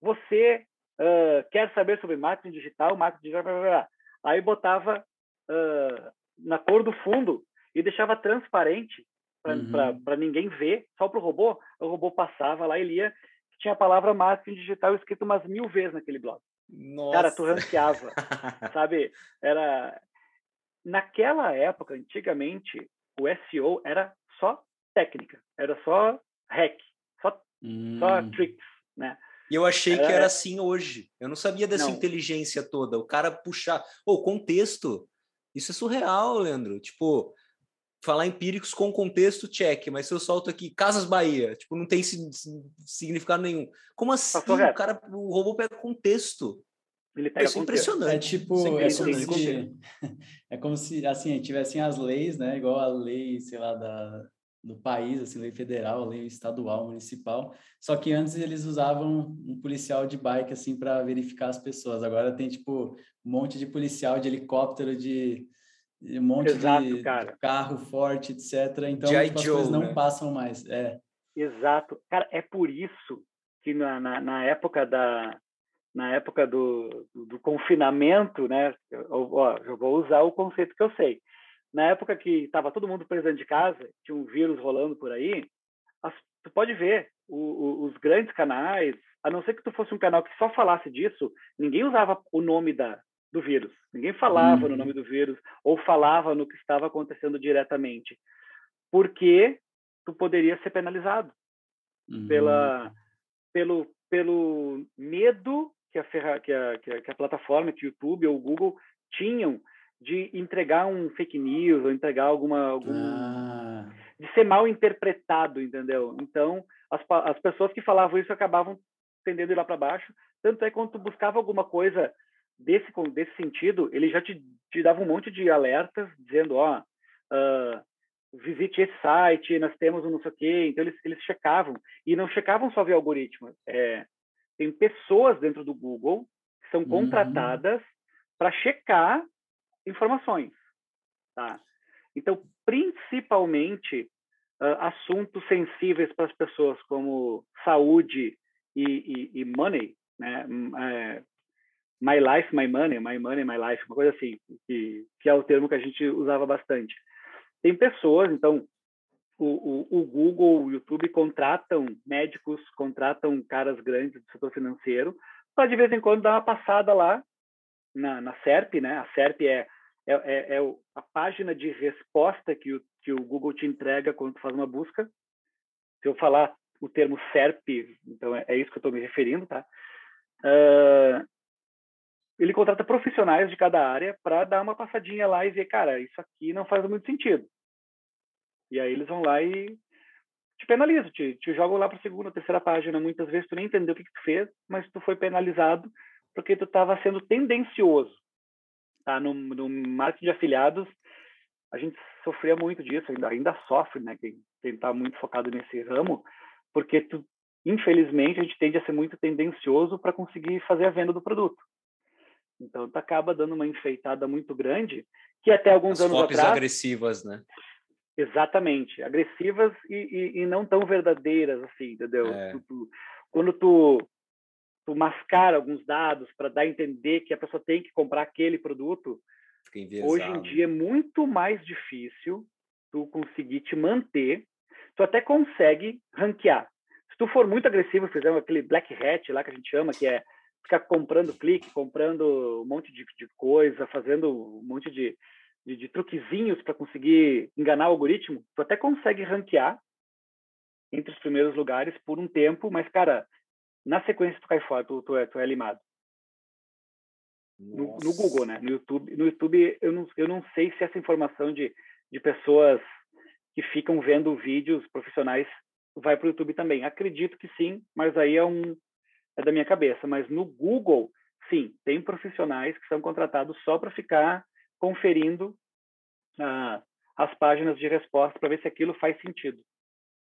Você uh, quer saber sobre marketing digital, marketing digital, blá, blá, blá. Aí botava uh, na cor do fundo e deixava transparente para uhum. ninguém ver, só para o robô. O robô passava lá e lia. Tinha a palavra marketing digital escrito umas mil vezes naquele blog. Nossa. Cara, tu ranqueava, sabe? Era naquela época, antigamente, o SEO era só técnica, era só hack, só, hum. só tricks, né? E eu achei era... que era assim hoje. Eu não sabia dessa não. inteligência toda. O cara puxar. O oh, contexto. Isso é surreal, Leandro. Tipo, falar empíricos com contexto, check. Mas se eu solto aqui Casas Bahia, tipo, não tem significado nenhum. Como tá assim? o cara, o robô pega contexto. Ele pega Isso é impressionante. É tipo, é, é, como se, é como se assim, tivessem as leis, né? Igual a lei, sei lá, da, do país, assim, lei federal, lei estadual, municipal. Só que antes eles usavam um policial de bike assim para verificar as pessoas. Agora tem tipo um monte de policial de helicóptero de, de um monte Exato, de carro forte, etc. Então tipo, as coisas não né? passam mais. É. Exato, cara. É por isso que na, na, na época da na época do, do, do confinamento, né? Eu, ó, eu vou usar o conceito que eu sei na época que estava todo mundo preso dentro de casa, tinha um vírus rolando por aí, as, tu pode ver o, o, os grandes canais, a não ser que tu fosse um canal que só falasse disso, ninguém usava o nome da, do vírus, ninguém falava uhum. no nome do vírus ou falava no que estava acontecendo diretamente, porque tu poderia ser penalizado uhum. pela, pelo, pelo medo que a, ferra, que, a, que, a, que a plataforma, que o YouTube ou o Google tinham de entregar um fake news ou entregar alguma algum ah. de ser mal interpretado, entendeu? Então as, as pessoas que falavam isso acabavam tendendo a ir lá para baixo. Tanto é que quando tu buscava alguma coisa desse desse sentido, ele já te, te dava um monte de alertas dizendo, ó, uh, visite esse site, nós temos um não sei o quê. Então eles eles checavam e não checavam só via algoritmo. É, tem pessoas dentro do Google que são uhum. contratadas uhum. para checar informações, tá? Então, principalmente uh, assuntos sensíveis para as pessoas, como saúde e, e, e money, né? É, my life, my money, my money, my life, uma coisa assim, que, que é o termo que a gente usava bastante. Tem pessoas, então, o, o, o, Google, o YouTube contratam médicos, contratam caras grandes do setor financeiro para de vez em quando dar uma passada lá na, na SERP, né? A SERP é, é, é, é a página de resposta que o, que o Google te entrega quando tu faz uma busca. Se eu falar o termo SERP, então é, é isso que eu estou me referindo, tá? Uh, ele contrata profissionais de cada área para dar uma passadinha lá e ver, cara, isso aqui não faz muito sentido. E aí eles vão lá e te penalizam, te, te jogam lá para a segunda, terceira página. Muitas vezes tu nem entendeu o que, que tu fez, mas tu foi penalizado porque tu estava sendo tendencioso. Tá? No, no marketing de afiliados, a gente sofria muito disso, ainda, ainda sofre, né? Quem está muito focado nesse ramo, porque tu, infelizmente a gente tende a ser muito tendencioso para conseguir fazer a venda do produto. Então, tu acaba dando uma enfeitada muito grande, que até alguns As anos atrás... agressivas, né? Exatamente, agressivas e, e, e, não tão verdadeiras assim, entendeu? É. Tu, tu, quando tu tu mascara alguns dados para dar a entender que a pessoa tem que comprar aquele produto, hoje em dia é muito mais difícil tu conseguir te manter. Tu até consegue ranquear. Se tu for muito agressivo, fizer aquele black hat lá que a gente chama, que é ficar comprando clique, comprando um monte de, de coisa, fazendo um monte de, de, de truquezinhos para conseguir enganar o algoritmo, tu até consegue ranquear entre os primeiros lugares por um tempo, mas, cara, na sequência tu cai fora, tu, tu, é, tu é limado. No, no, Google, né? No YouTube, no YouTube eu não, eu não sei se essa informação de, de pessoas que ficam vendo vídeos profissionais vai para o YouTube também. Acredito que sim, mas aí é um é da minha cabeça. Mas no Google, sim, tem profissionais que são contratados só para ficar conferindo ah, as páginas de resposta para ver se aquilo faz sentido.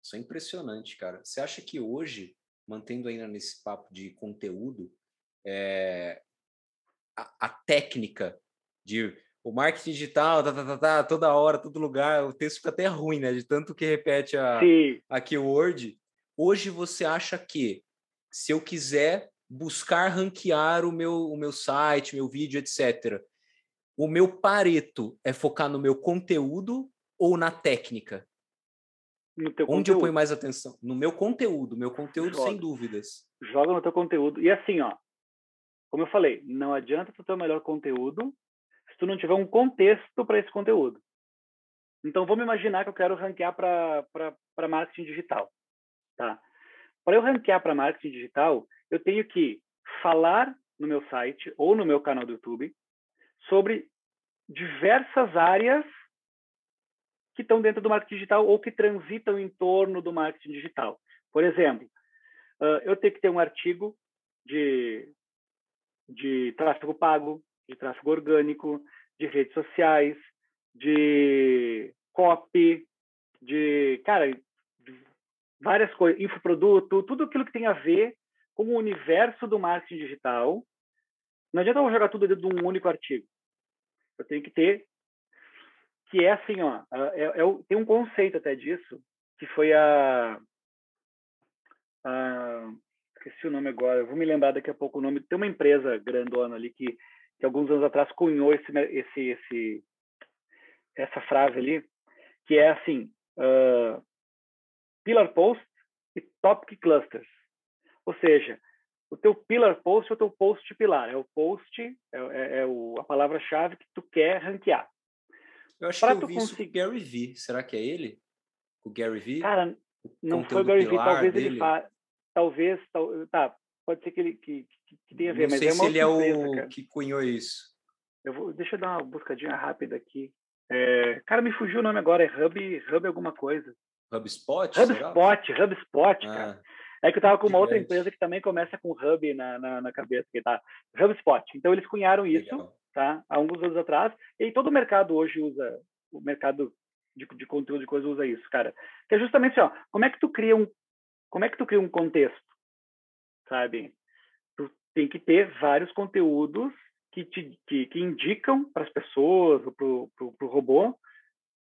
Isso é impressionante, cara. Você acha que hoje mantendo ainda nesse papo de conteúdo, é, a, a, técnica de o marketing digital, tá, tá, tá, tá, toda hora, todo lugar, o texto fica até ruim, né? De tanto que repete a, a keyword. Hoje você acha que se eu quiser buscar ranquear o meu, o meu site, meu vídeo, etc., o meu pareto é focar no meu conteúdo ou na técnica? Onde conteúdo. eu ponho mais atenção? No meu conteúdo, meu conteúdo Joga. sem dúvidas. Joga no teu conteúdo. E assim, ó, como eu falei, não adianta tu ter o melhor conteúdo se tu não tiver um contexto para esse conteúdo. Então, vamos imaginar que eu quero ranquear para marketing digital. Tá? Para eu ranquear para marketing digital, eu tenho que falar no meu site ou no meu canal do YouTube sobre diversas áreas que estão dentro do marketing digital ou que transitam em torno do marketing digital. Por exemplo, eu tenho que ter um artigo de, de tráfego pago, de tráfego orgânico, de redes sociais, de copy, de, cara, várias coisas, infoproduto, tudo aquilo que tem a ver com o universo do marketing digital. Não adianta eu jogar tudo dentro de um único artigo. Eu tenho que ter que é assim, ó, é, é, tem um conceito até disso, que foi a, a, esqueci o nome agora, vou me lembrar daqui a pouco o nome, tem uma empresa grandona ali que, que alguns anos atrás cunhou esse, esse, esse, essa frase ali, que é assim, uh, pillar post e topic clusters. Ou seja, o teu pillar post é o teu post pilar, é o post, é, é, é o, a palavra-chave que tu quer ranquear. Eu acho pra que eu vi conseguir... isso com o Gary Vee. Será que é ele? O Gary Vee? Cara, não foi o Gary Vee, talvez dele? ele fa... talvez, tal... tá, pode ser que ele que, que tenha a ver, não mas sei é se ele é o cara. que cunhou isso. Eu vou, deixa eu dar uma buscadinha rápida aqui. É, cara, me fugiu o nome agora, é Hub, Hub alguma coisa. HubSpot? HubSpot, HubSpot, ah. cara. É que eu tava com uma outra empresa que também começa com Hub na, na, na cabeça, que tá HubSpot. Então eles cunharam isso, Legal. Tá? Há alguns anos atrás. E todo o mercado hoje usa, o mercado de, de conteúdo de coisa usa isso, cara. Que é justamente assim, ó, como é que tu cria um, como é que tu cria um contexto, sabe? Tu tem que ter vários conteúdos que te que, que indicam para as pessoas, para o robô,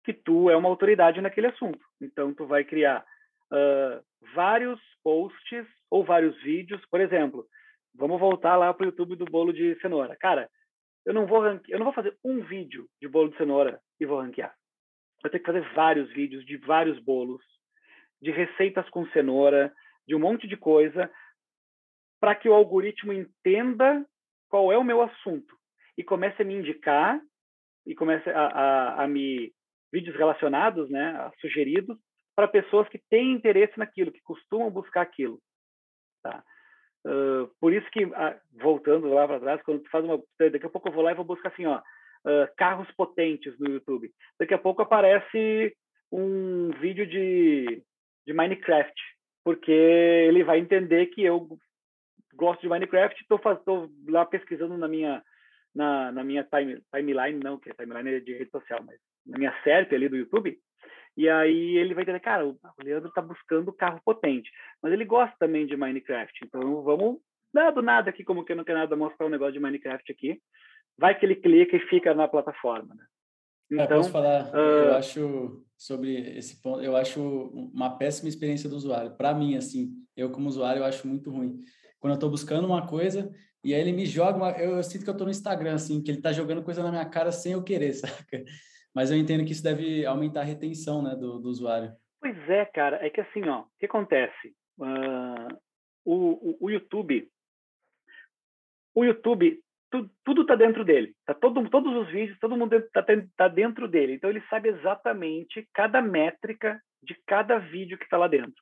que tu é uma autoridade naquele assunto. Então, tu vai criar uh, vários posts ou vários vídeos. Por exemplo, vamos voltar lá para o YouTube do bolo de cenoura. Cara, eu não vou ranque... eu não vou fazer um vídeo de bolo de cenoura e vou ranquear. Eu tenho que fazer vários vídeos de vários bolos, de receitas com cenoura, de um monte de coisa, para que o algoritmo entenda qual é o meu assunto e comece a me indicar e comece a, a, a me vídeos relacionados, né, sugeridos para pessoas que têm interesse naquilo, que costumam buscar aquilo. Tá? Uh, por isso que, uh, voltando lá para trás, quando tu faz uma... Daqui a pouco eu vou lá e vou buscar assim, ó, uh, carros potentes no YouTube. Daqui a pouco aparece um vídeo de, de Minecraft, porque ele vai entender que eu gosto de Minecraft, estou lá pesquisando na minha na, na minha time, timeline, não, que a timeline é de rede social, mas na minha SERP ali do YouTube, e aí ele vai entender, cara, o Leandro está buscando carro potente, mas ele gosta também de Minecraft, então vamos dar do nada aqui, como que não quer nada, mostrar um negócio de Minecraft aqui, vai que ele clica e fica na plataforma, né? Então, é, posso falar, uh... eu acho sobre esse ponto, eu acho uma péssima experiência do usuário. Para mim, assim, eu como usuário, eu acho muito ruim. Quando eu estou buscando uma coisa e aí ele me joga, uma, eu, eu, sinto que eu estou no Instagram, assim, que ele está jogando coisa na minha cara sem eu querer, saca? Mas eu entendo que isso deve aumentar a retenção, né, do, do usuário. Pois é, cara, é que assim, ó, o que acontece? Uh, o, o, o, YouTube, o YouTube, tu, tudo está dentro dele, tá todo, todos os vídeos, todo mundo está tá dentro dele, então ele sabe exatamente cada métrica de cada vídeo que está lá dentro.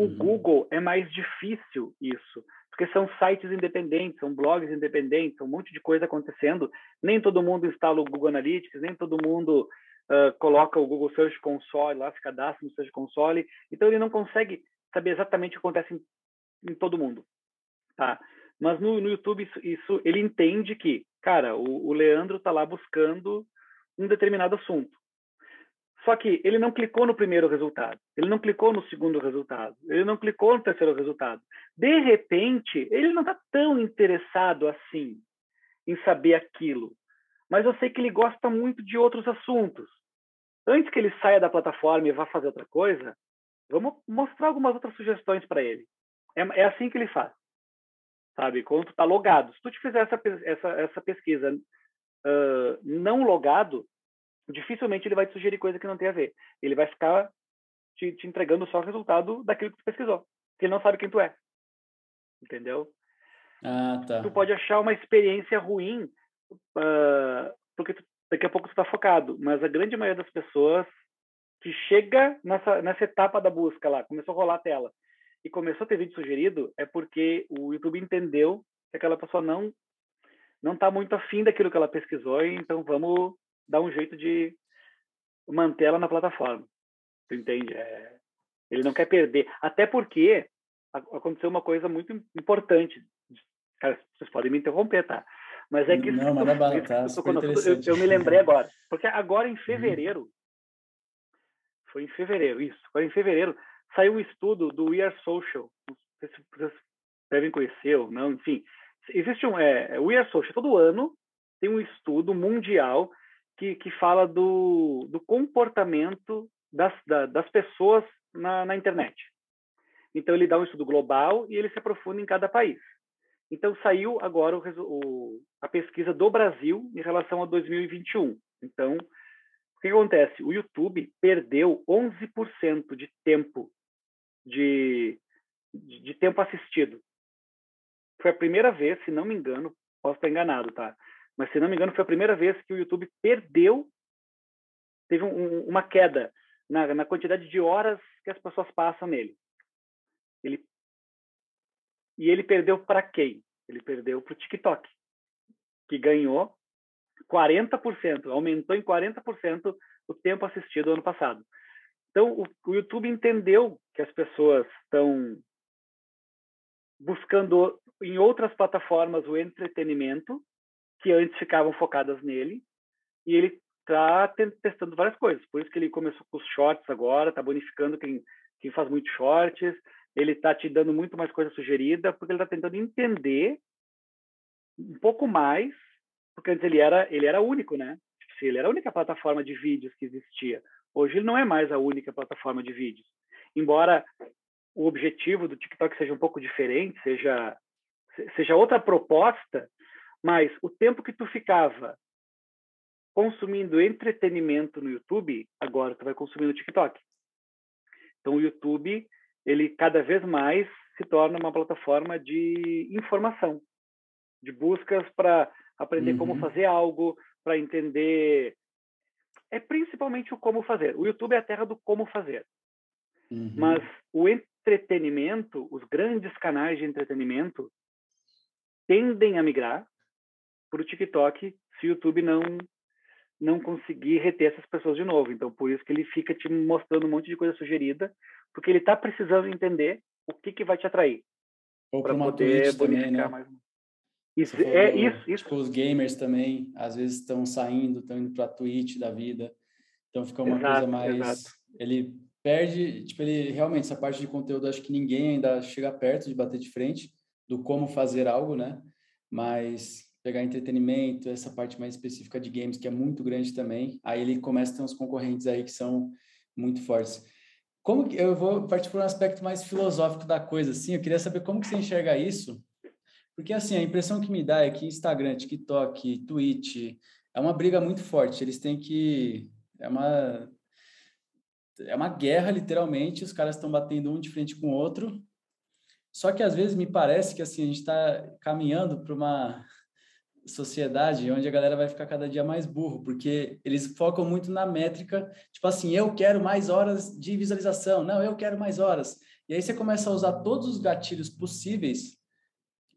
O uhum. Google é mais difícil isso, porque são sites independentes, são blogs independentes, um monte de coisa acontecendo. Nem todo mundo instala o Google Analytics, nem todo mundo uh, coloca o Google Search Console lá, se cadastra no Search Console. Então ele não consegue saber exatamente o que acontece em, em todo mundo, tá? Mas no, no YouTube isso, isso, ele entende que, cara, o, o Leandro está lá buscando um determinado assunto. Só que ele não clicou no primeiro resultado, ele não clicou no segundo resultado, ele não clicou no terceiro resultado. De repente, ele não está tão interessado assim em saber aquilo, mas eu sei que ele gosta muito de outros assuntos. Antes que ele saia da plataforma e vá fazer outra coisa, vamos mostrar algumas outras sugestões para ele. É, é, assim que ele faz, sabe? Quando tu está logado, se tu te fizer essa, essa, essa pesquisa uh, não logado, dificilmente ele vai te sugerir coisa que não tem a ver. Ele vai ficar te, te entregando só o resultado daquilo que tu pesquisou. Porque ele não sabe quem tu é. Entendeu? Ah, tá. Tu pode achar uma experiência ruim uh, porque tu, daqui a pouco tu está focado. Mas a grande maioria das pessoas que chega nessa, nessa etapa da busca lá, começou a rolar a tela e começou a ter vídeo sugerido, é porque o YouTube entendeu que aquela pessoa não não está muito afim daquilo que ela pesquisou, então vamos dar um jeito de manter ela na plataforma. Tu entende? É, ele não quer perder. Até porque aconteceu uma coisa muito importante. Cara, vocês podem me interromper, tá? Mas é que não, manda bala, tá? eu, eu, me lembrei agora. Porque agora em uhum. fevereiro, foi em fevereiro, isso, foi em fevereiro, saiu um estudo do We Are Social. Não sei se vocês devem conhecer ou não, enfim. Existe um. É, é We Are Social, todo ano tem um estudo mundial que, que fala do, do comportamento das, da, das pessoas na, na internet. Então, ele dá um estudo global e ele se aprofunda em cada país. Então, saiu agora o, o, a pesquisa do Brasil em relação a 2021. Então, o que acontece? O YouTube perdeu 11% de tempo de, de, de, tempo assistido. Foi a primeira vez, se não me engano, posso estar enganado, tá? Mas se não me engano, foi a primeira vez que o YouTube perdeu, teve um, uma queda na, na quantidade de horas que as pessoas passam nele. Ele e ele perdeu para quem? Ele perdeu para o TikTok, que ganhou 40%, aumentou em 40% o tempo assistido ano passado. Então, o, o YouTube entendeu que as pessoas estão buscando em outras plataformas o entretenimento, que antes ficavam focadas nele, e ele está testando várias coisas. Por isso que ele começou com os shorts agora, está bonificando quem, quem faz muito shorts, ele está te dando muito mais coisa sugerida, porque ele está tentando entender um pouco mais, porque antes ele era, ele era único, né? Ele era a única plataforma de vídeos que existia. Hoje ele não é mais a única plataforma de vídeos. Embora o objetivo do TikTok seja um pouco diferente, seja seja outra proposta, mas o tempo que tu ficava consumindo entretenimento no YouTube, agora tu vai consumir no TikTok. Então o YouTube ele cada vez mais se torna uma plataforma de informação, de buscas para aprender uhum. como fazer algo, para entender. É principalmente o como fazer. O YouTube é a terra do como fazer. Uhum. Mas o entretenimento, os grandes canais de entretenimento, tendem a migrar para o TikTok se o YouTube não não conseguir reter essas pessoas de novo. Então, por isso que ele fica te mostrando um monte de coisa sugerida, porque ele está precisando entender o que, que vai te atrair. Ou para poder Twitch também, né? mais. Isso, é isso, isso. Tipo, os gamers também, às vezes, estão saindo, estão indo para a Twitch da vida. Então, fica uma exato, coisa mais... Exato. Ele perde, tipo, ele realmente, essa parte de conteúdo, acho que ninguém ainda chega perto de bater de frente do como fazer algo, né? Mas pegar entretenimento, essa parte mais específica de games, que é muito grande também, aí ele começa a ter uns concorrentes aí que são muito fortes. Como que, eu vou partir para um aspecto mais filosófico da coisa, assim, eu queria saber como que você enxerga isso, porque assim, a impressão que me dá é que Instagram, TikTok, Twitch, é uma briga muito forte, eles têm que, é uma, é uma guerra, literalmente, os caras estão batendo um de frente com o outro, só que às vezes me parece que assim, a gente está caminhando para uma sociedade onde a galera vai ficar cada dia mais burro, porque eles focam muito na métrica, tipo assim, eu quero mais horas de visualização, não, eu quero mais horas. E aí você começa a usar todos os gatilhos possíveis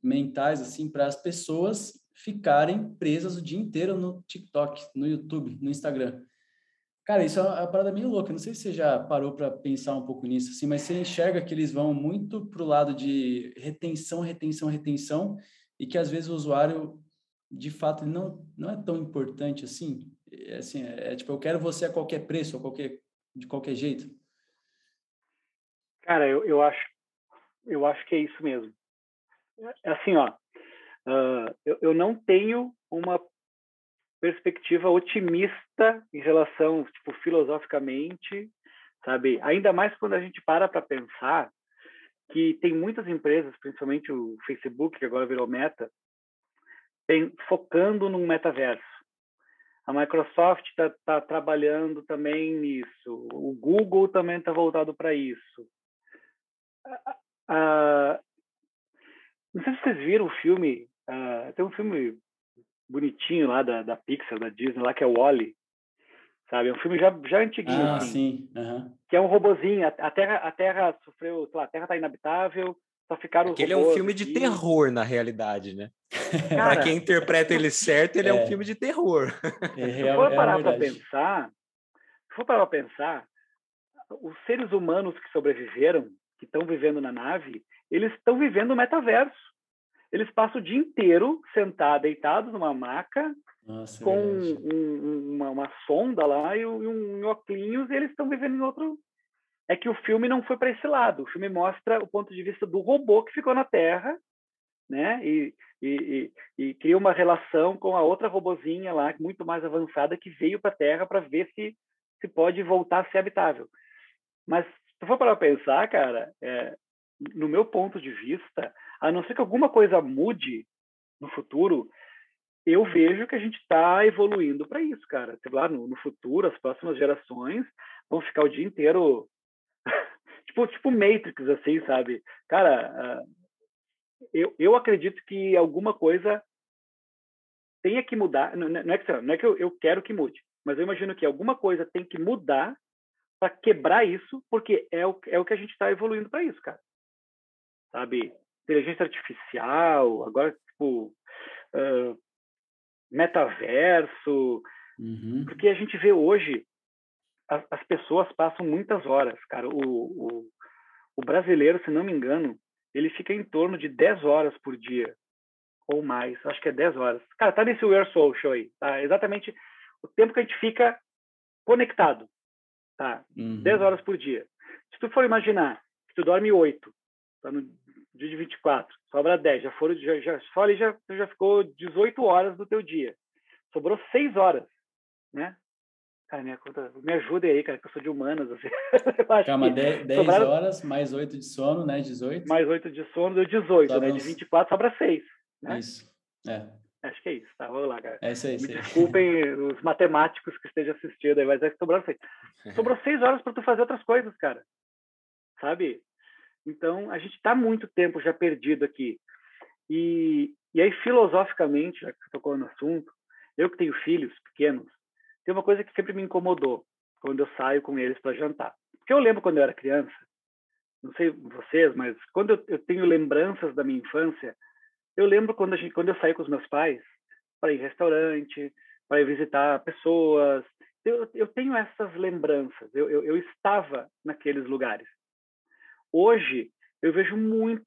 mentais assim para as pessoas ficarem presas o dia inteiro no TikTok, no YouTube, no Instagram. Cara, isso é uma parada meio louca. Não sei se você já parou para pensar um pouco nisso, assim, mas você enxerga que eles vão muito pro lado de retenção, retenção, retenção, e que às vezes o usuário de fato, ele não, não é tão importante assim. É, assim é, é, tipo, eu quero você a qualquer preço, a qualquer, de qualquer jeito. Cara, eu, eu acho eu acho que é isso mesmo. É assim, ó, uh, eu, eu não tenho uma perspectiva otimista em relação, tipo, filosoficamente, sabe? Ainda mais quando a gente para para pensar que tem muitas empresas, principalmente o Facebook, que agora virou Meta, focando num metaverso. A Microsoft está tá trabalhando também nisso. O Google também está voltado para isso. Não sei se vocês viram o filme. Tem um filme bonitinho lá da, da Pixar, da Disney, lá que é o Wally. Sabe? É um filme já, já antiguinho. Ah, assim, sim. Uhum. Que é um robozinho. A, a, Terra, a Terra sofreu. Sei lá, a Terra está inabitável. Só ficaram Aquele é um filme de terror, na realidade, né? Para quem interpreta ele certo, ele é, é um filme de terror. É, se for é parar para pensar, se for parar para pensar, os seres humanos que sobreviveram, que estão vivendo na nave, eles estão vivendo o metaverso. Eles passam o dia inteiro sentados, deitados numa maca, Nossa, com um, um, uma, uma, sonda lá e um, um óculos, e eles estão vivendo em outro. É que o filme não foi para esse lado. O filme mostra o ponto de vista do robô que ficou na Terra, né? E, e, e, e cria uma relação com a outra robozinha lá, muito mais avançada, que veio para a Terra para ver se se pode voltar a ser habitável. Mas se for para pensar, cara, é, no meu ponto de vista, a não ser que alguma coisa mude no futuro, eu vejo que a gente está evoluindo para isso, cara. Sei lá, no, no, futuro, as próximas gerações vão ficar o dia inteiro tipo, tipo Matrix, assim, sabe? Cara, uh, eu, eu acredito que alguma coisa tenha que mudar. Não, não é que, não é que eu, eu quero que mude, mas eu imagino que alguma coisa tem que mudar para quebrar isso, porque é o, é o que a gente está evoluindo para isso, cara. Sabe? Inteligência artificial, agora, tipo, uh, metaverso. Uhum. Porque a gente vê hoje, as, as, pessoas passam muitas horas, cara. O, o, o brasileiro, se não me engano, ele fica em torno de 10 horas por dia ou mais, acho que é 10 horas. Cara, tá nesse Wear Social aí, tá? Exatamente o tempo que a gente fica conectado. Tá? Uhum. 10 horas por dia. Se tu for imaginar que tu dorme 8, tá no dia de 24, sobra 10, já foram, já, já, só ali já, já ficou 18 horas do teu dia. Sobrou 6 horas, né? Cara, minha conta, me ajuda aí, cara, que eu sou de humanas. Assim. Calma, 10, 10 sobraram... horas, mais 8 de sono, né? 18. Mais 8 de sono, deu 18, sobra né? De 24 sobra 6. Né? Isso, é. Acho que é isso, tá? Vamos lá, cara. É isso aí. Me desculpem os matemáticos que estejam assistindo aí, mas é que sobraram seis. Sobrou seis horas para tu fazer outras coisas, cara. Sabe? Então, a gente está muito tempo já perdido aqui. E, e aí, filosoficamente, já que você tocou no assunto, eu que tenho filhos pequenos, tem uma coisa que sempre me incomodou quando eu saio com eles para jantar. Porque eu lembro quando eu era criança, não sei vocês, mas quando eu, eu tenho lembranças da minha infância, eu lembro quando, gente, quando eu saí com os meus pais para ir em restaurante, para ir visitar pessoas. Eu, eu tenho essas lembranças. Eu, eu, eu estava naqueles lugares. Hoje, eu vejo muitas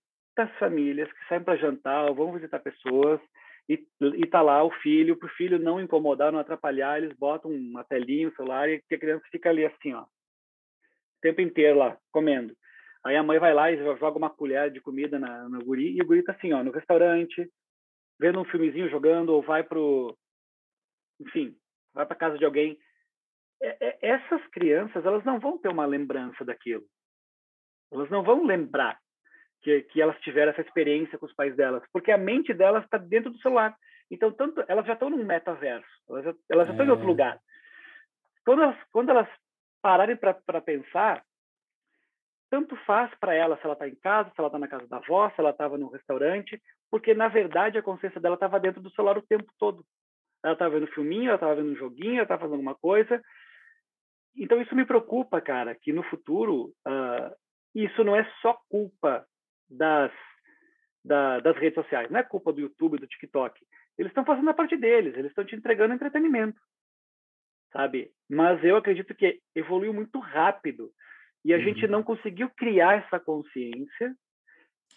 famílias que saem para jantar ou vão visitar pessoas e, e tá lá o filho, para o filho não incomodar, não atrapalhar, eles botam uma telinha, um celular e a criança fica ali assim, ó, o tempo inteiro lá, comendo. Aí a mãe vai lá e joga uma colher de comida na, no guri, e o guri tá assim, ó, no restaurante, vendo um filmezinho jogando, ou vai pro. Enfim, vai para casa de alguém. É, é, essas crianças, elas não vão ter uma lembrança daquilo. Elas não vão lembrar que, que elas tiveram essa experiência com os pais delas, porque a mente delas está dentro do celular. Então, tanto elas já estão num metaverso, elas já, elas já estão em outro é. lugar. Quando elas, quando elas pararem para pensar, tanto faz para ela se ela está em casa, se ela está na casa da avó, se ela estava no restaurante, porque na verdade a consciência dela estava dentro do celular o tempo todo. Ela estava vendo filminho, ela estava vendo um joguinho, ela estava fazendo alguma coisa. Então isso me preocupa, cara, que no futuro uh, isso não é só culpa das, da, das redes sociais, não é culpa do YouTube, do TikTok. Eles estão fazendo a parte deles, eles estão te entregando entretenimento, sabe? Mas eu acredito que evoluiu muito rápido e a uhum. gente não conseguiu criar essa consciência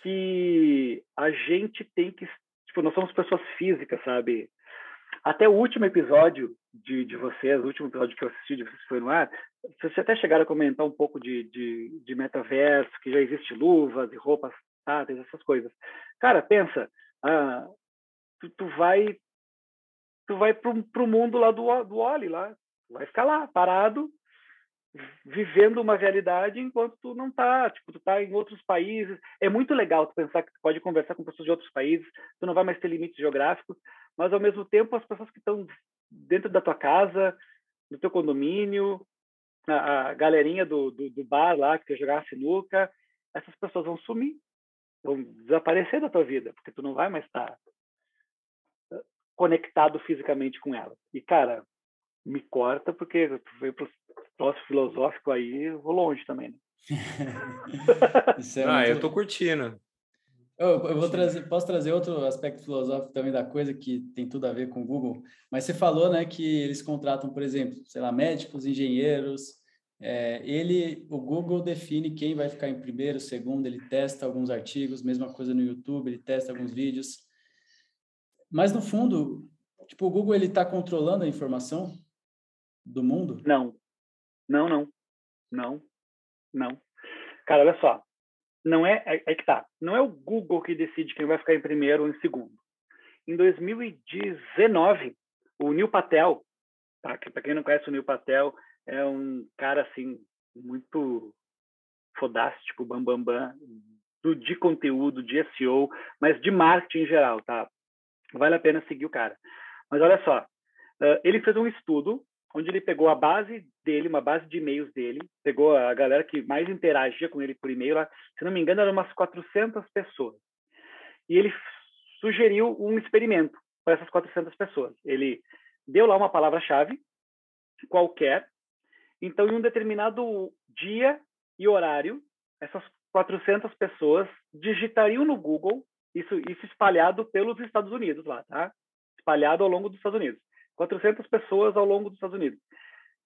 que a gente tem que. Tipo, nós somos pessoas físicas, sabe? Até o último episódio de, de vocês, o último episódio que eu assisti de vocês foi no ar, vocês até chegaram a comentar um pouco de, de, de metaverso, que já existe luvas e roupas táteis, essas coisas. Cara, pensa, ah, tu, tu vai tu vai pro, pro mundo lá do, do Oli lá, vai ficar lá, parado, vivendo uma realidade enquanto tu não tá, tipo, tu tá em outros países. É muito legal tu pensar que tu pode conversar com pessoas de outros países, tu não vai mais ter limites geográficos, mas ao mesmo tempo as pessoas que estão dentro da tua casa, no teu condomínio, a, a galerinha do, do, do, bar lá que quer jogar sinuca, essas pessoas vão sumir, vão desaparecer da tua vida, porque tu não vai mais estar eh, conectado fisicamente com ela. E, cara, me corta, porque tu veio pro troço filosófico aí, eu vou longe também, né? é ah, muito... eu tô curtindo. Eu, eu vou trazer, posso trazer outro aspecto filosófico também da coisa que tem tudo a ver com o Google, mas você falou, né, que eles contratam, por exemplo, sei lá, médicos, engenheiros. É, ele, o Google define quem vai ficar em primeiro, segundo, ele testa alguns artigos, mesma coisa no YouTube, ele testa alguns vídeos. Mas no fundo, tipo, o Google ele está controlando a informação do mundo? Não, não, não, não, não. Cara, olha só, não é, é, é que tá, não é o Google que decide quem vai ficar em primeiro ou em segundo. Em 2019, o Neil Patel, tá? para quem não conhece o Neil Patel, é um cara assim muito fodástico, bam bam bam, do, de conteúdo, de SEO, mas de marketing em geral, tá? Vale a pena seguir o cara. Mas olha só, ele fez um estudo onde ele pegou a base dele, uma base de e-mails dele, pegou a galera que mais interagia com ele por e-mail, lá, se não me engano, eram umas 400 pessoas. E ele sugeriu um experimento para essas 400 pessoas. Ele deu lá uma palavra-chave qualquer, então em um determinado dia e horário, essas 400 pessoas digitariam no Google, isso, isso espalhado pelos Estados Unidos lá, tá? Espalhado ao longo dos Estados Unidos 400 pessoas ao longo dos Estados Unidos.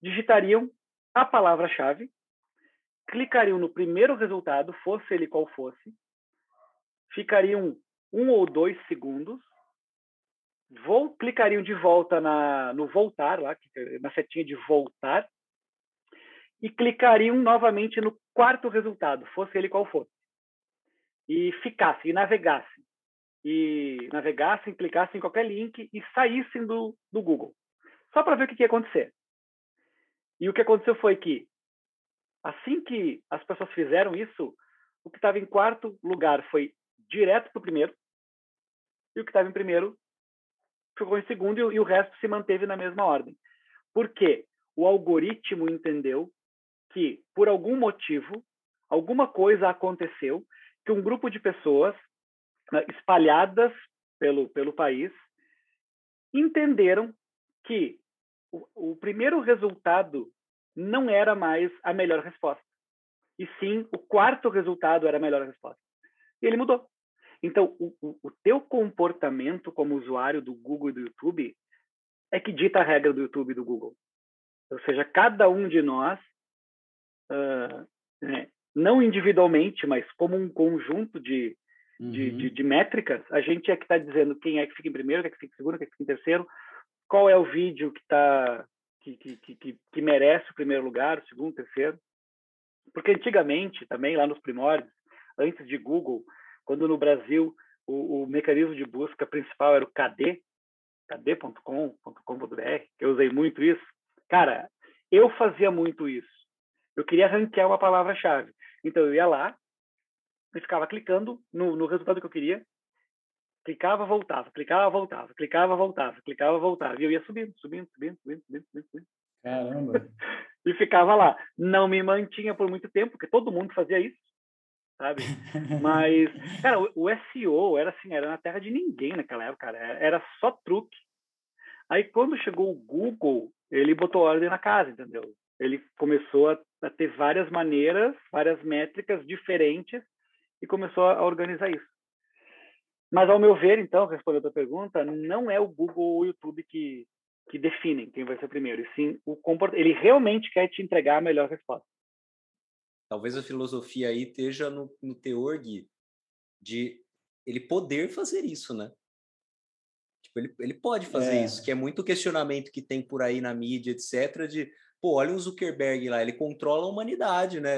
Digitariam a palavra-chave, clicariam no primeiro resultado, fosse ele qual fosse, ficariam um ou dois segundos, vou, clicariam de volta na, no voltar, lá, na setinha de voltar, e clicariam novamente no quarto resultado, fosse ele qual fosse. E ficassem, e navegassem e navegassem, clicassem em qualquer link e saíssem do, do Google. Só para ver o que, que ia acontecer. E o que aconteceu foi que, assim que as pessoas fizeram isso, o que estava em quarto lugar foi direto para o primeiro, e o que estava em primeiro ficou em segundo, e, e o resto se manteve na mesma ordem. Por quê? O algoritmo entendeu que, por algum motivo, alguma coisa aconteceu que um grupo de pessoas né, espalhadas pelo, pelo país, entenderam que o, o primeiro resultado não era mais a melhor resposta, e sim o quarto resultado era a melhor resposta. E ele mudou. Então, o, o, o teu comportamento como usuário do Google e do YouTube é que dita a regra do YouTube e do Google. Ou seja, cada um de nós, uh, né, não individualmente, mas como um conjunto de, uhum. de, de, de, métricas, a gente é que está dizendo quem é que fica em primeiro, quem é que fica em segundo, quem é que fica em terceiro, qual é o vídeo que tá que, que, que, que merece o primeiro lugar, o segundo, o terceiro. Porque antigamente, também lá nos primórdios, antes de Google, quando no Brasil o, o mecanismo de busca principal era o KD, kd.com.com.br, eu usei muito isso. Cara, eu fazia muito isso. Eu queria ranquear uma palavra-chave. Então eu ia lá, e ficava clicando no, no resultado que eu queria. Clicava, voltava, clicava, voltava, clicava, voltava, clicava, voltava. E eu ia subindo, subindo, subindo, subindo, subindo, subindo. subindo. Caramba! e ficava lá. Não me mantinha por muito tempo, porque todo mundo fazia isso, sabe? Mas, cara, o, SEO era assim, era na terra de ninguém naquela época, cara. Era só truque. Aí, quando chegou o Google, ele botou ordem na casa, entendeu? Ele começou a, a ter várias maneiras, várias métricas diferentes e começou a organizar isso. Mas, ao meu ver, então, respondendo a tua pergunta, não é o Google ou o YouTube que, que definem quem vai ser primeiro, e sim o comportamento. Ele realmente quer te entregar a melhor resposta. Talvez a filosofia aí esteja no, no teor, Gui, de ele poder fazer isso, né? Tipo, ele, ele pode fazer é. isso, que é muito questionamento que tem por aí na mídia, etc., de pô, olha o Zuckerberg lá, ele controla a humanidade, né?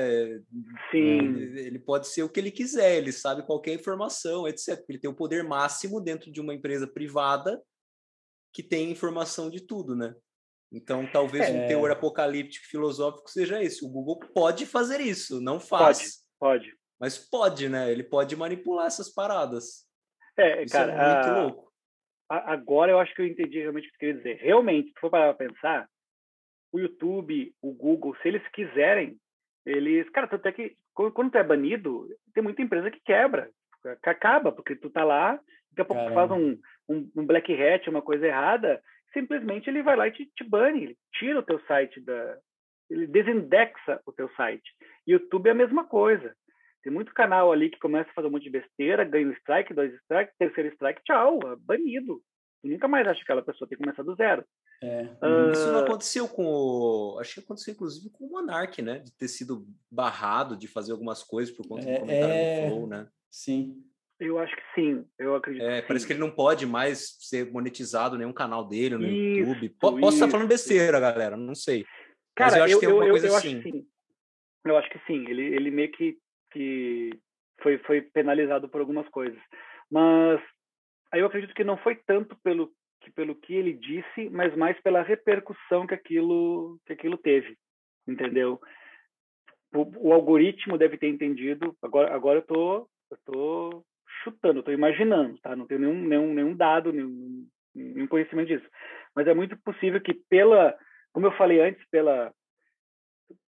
Sim. Ele pode ser o que ele quiser, ele sabe qualquer informação, etc. Ele tem o poder máximo dentro de uma empresa privada que tem informação de tudo, né? Então, talvez é. um teor apocalíptico filosófico seja esse. O Google pode fazer isso, não faz. Pode, pode. Mas pode, né? Ele pode manipular essas paradas. É, isso é cara, é muito a... louco. agora eu acho que eu entendi realmente o que você queria dizer. Realmente, se for para pensar, o YouTube, o Google, se eles quiserem, eles, cara, tanto é que quando tu é banido, tem muita empresa que quebra, que acaba, porque tu tá lá, daqui a pouco tu faz um, um, um, black hat, uma coisa errada, simplesmente ele vai lá e te, te bane, ele tira o teu site da, ele desindexa o teu site. YouTube é a mesma coisa. Tem muito canal ali que começa a fazer um monte de besteira, ganha um strike, dois strike, terceiro strike, tchau, é banido. E nunca mais acho que aquela pessoa tem que começar do zero. É. Uh... Isso não aconteceu com o. Acho que aconteceu, inclusive, com o Monark, né? De ter sido barrado de fazer algumas coisas por conta é, do comentário é... do Flow, né? Sim. Eu acho que sim, eu acredito. É, que parece sim. que ele não pode mais ser monetizado nenhum canal dele no isso, YouTube. Posso isso. estar falando besteira, galera, não sei. Cara, Mas eu acho eu, que tem alguma eu, coisa eu assim. Acho que sim. Eu acho que sim. Ele, ele meio que, que foi, foi penalizado por algumas coisas. Mas aí eu acredito que não foi tanto pelo que, pelo que ele disse, mas mais pela repercussão que aquilo, que aquilo teve. Entendeu? O, o algoritmo deve ter entendido. Agora, agora eu tô, eu tô chutando, estou imaginando, tá? Não tenho nenhum, nenhum, nenhum dado, nenhum, nenhum conhecimento disso. Mas é muito possível que pela, como eu falei antes, pela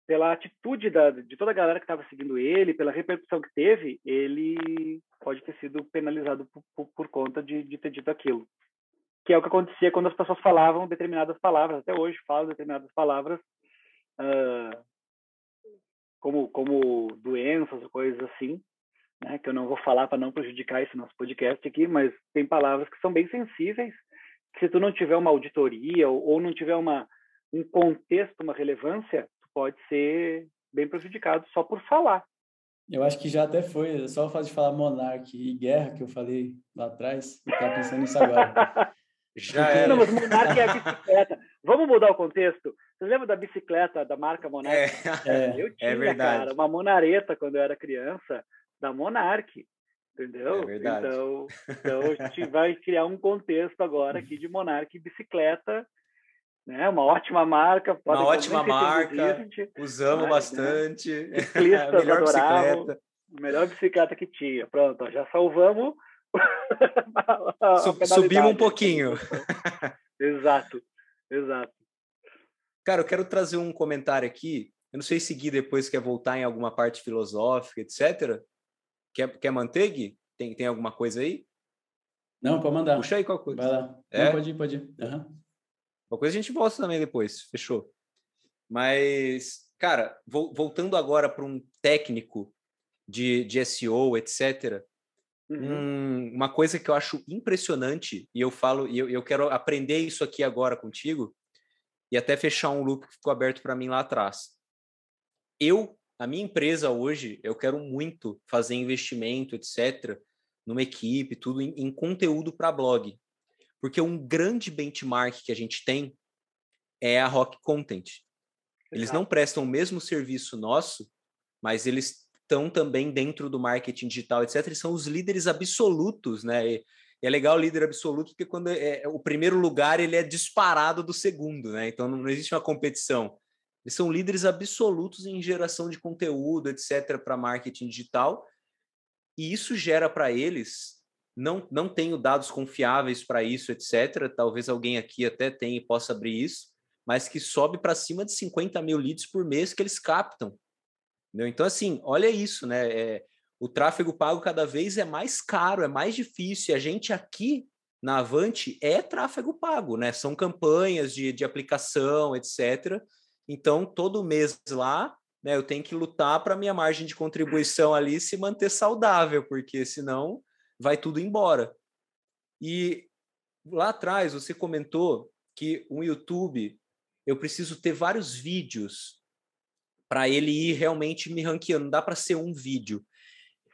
pela atitude da, de toda a galera que estava seguindo ele, pela repercussão que teve, ele pode ter sido penalizado por, por, por conta de, de, ter dito aquilo. Que é o que acontecia quando as pessoas falavam determinadas palavras, até hoje falam determinadas palavras, uh, como, como doenças, coisas assim, né, que eu não vou falar para não prejudicar esse nosso podcast aqui, mas tem palavras que são bem sensíveis, que se tu não tiver uma auditoria ou, ou não tiver uma, um contexto, uma relevância, pode ser bem prejudicado só por falar. Eu acho que já até foi, só o fato de falar monarca e guerra que eu falei lá atrás, eu estava pensando nisso agora. já é. Não, mas monarca é a bicicleta. Vamos mudar o contexto? Você lembra da bicicleta da marca Monark? É, é, eu tinha, é verdade. cara, uma monareta quando eu era criança, da Monark. Entendeu? É verdade. Então, então a gente vai criar um contexto agora aqui de Monark e bicicleta né? Uma ótima marca. Uma ótima marca, existe, usamos né? bastante. Né? a melhor adoravam, bicicleta. A melhor bicicleta que tinha. Pronto, já salvamos. Subimos um pouquinho. exato, exato. Cara, eu quero trazer um comentário aqui. Eu não sei se Gui depois quer voltar em alguma parte filosófica, etc. Quer, quer manter, Gui? Tem, tem alguma coisa aí? Não, pode mandar. Puxa aí qual coisa. Vai lá. É? Não, pode ir, pode ir. Uhum. Uma coisa a gente volta também depois, fechou. Mas, cara, voltando agora para um técnico de, de SEO, etc. Uhum. Um, uma coisa que eu acho impressionante, e eu falo, e eu, eu quero aprender isso aqui agora contigo, e até fechar um loop que ficou aberto para mim lá atrás. Eu, a minha empresa hoje, eu quero muito fazer investimento, etc., numa equipe, tudo em, em conteúdo para blog. Porque um grande benchmark que a gente tem é a Rock Content. Eles não prestam o mesmo serviço nosso, mas eles estão também dentro do marketing digital, etc. Eles são os líderes absolutos, né? E, é legal o líder absoluto porque quando é, é, o primeiro lugar ele é disparado do segundo, né? Então não, não existe uma competição. Eles são líderes absolutos em geração de conteúdo, etc, para marketing digital. E isso gera para eles não, não tenho dados confiáveis para isso, etc. Talvez alguém aqui até tenha e possa abrir isso, mas que sobe para cima de 50 mil leads por mês que eles captam. Entendeu? Então, assim, olha isso, né? É, o tráfego pago cada vez é mais caro, é mais difícil. E a gente aqui na Avante é tráfego pago, né? São campanhas de, de aplicação, etc. Então, todo mês lá, né, eu tenho que lutar para minha margem de contribuição ali se manter saudável, porque senão vai tudo embora. E lá atrás você comentou que um YouTube eu preciso ter vários vídeos para ele ir realmente me ranqueando, não dá para ser um vídeo.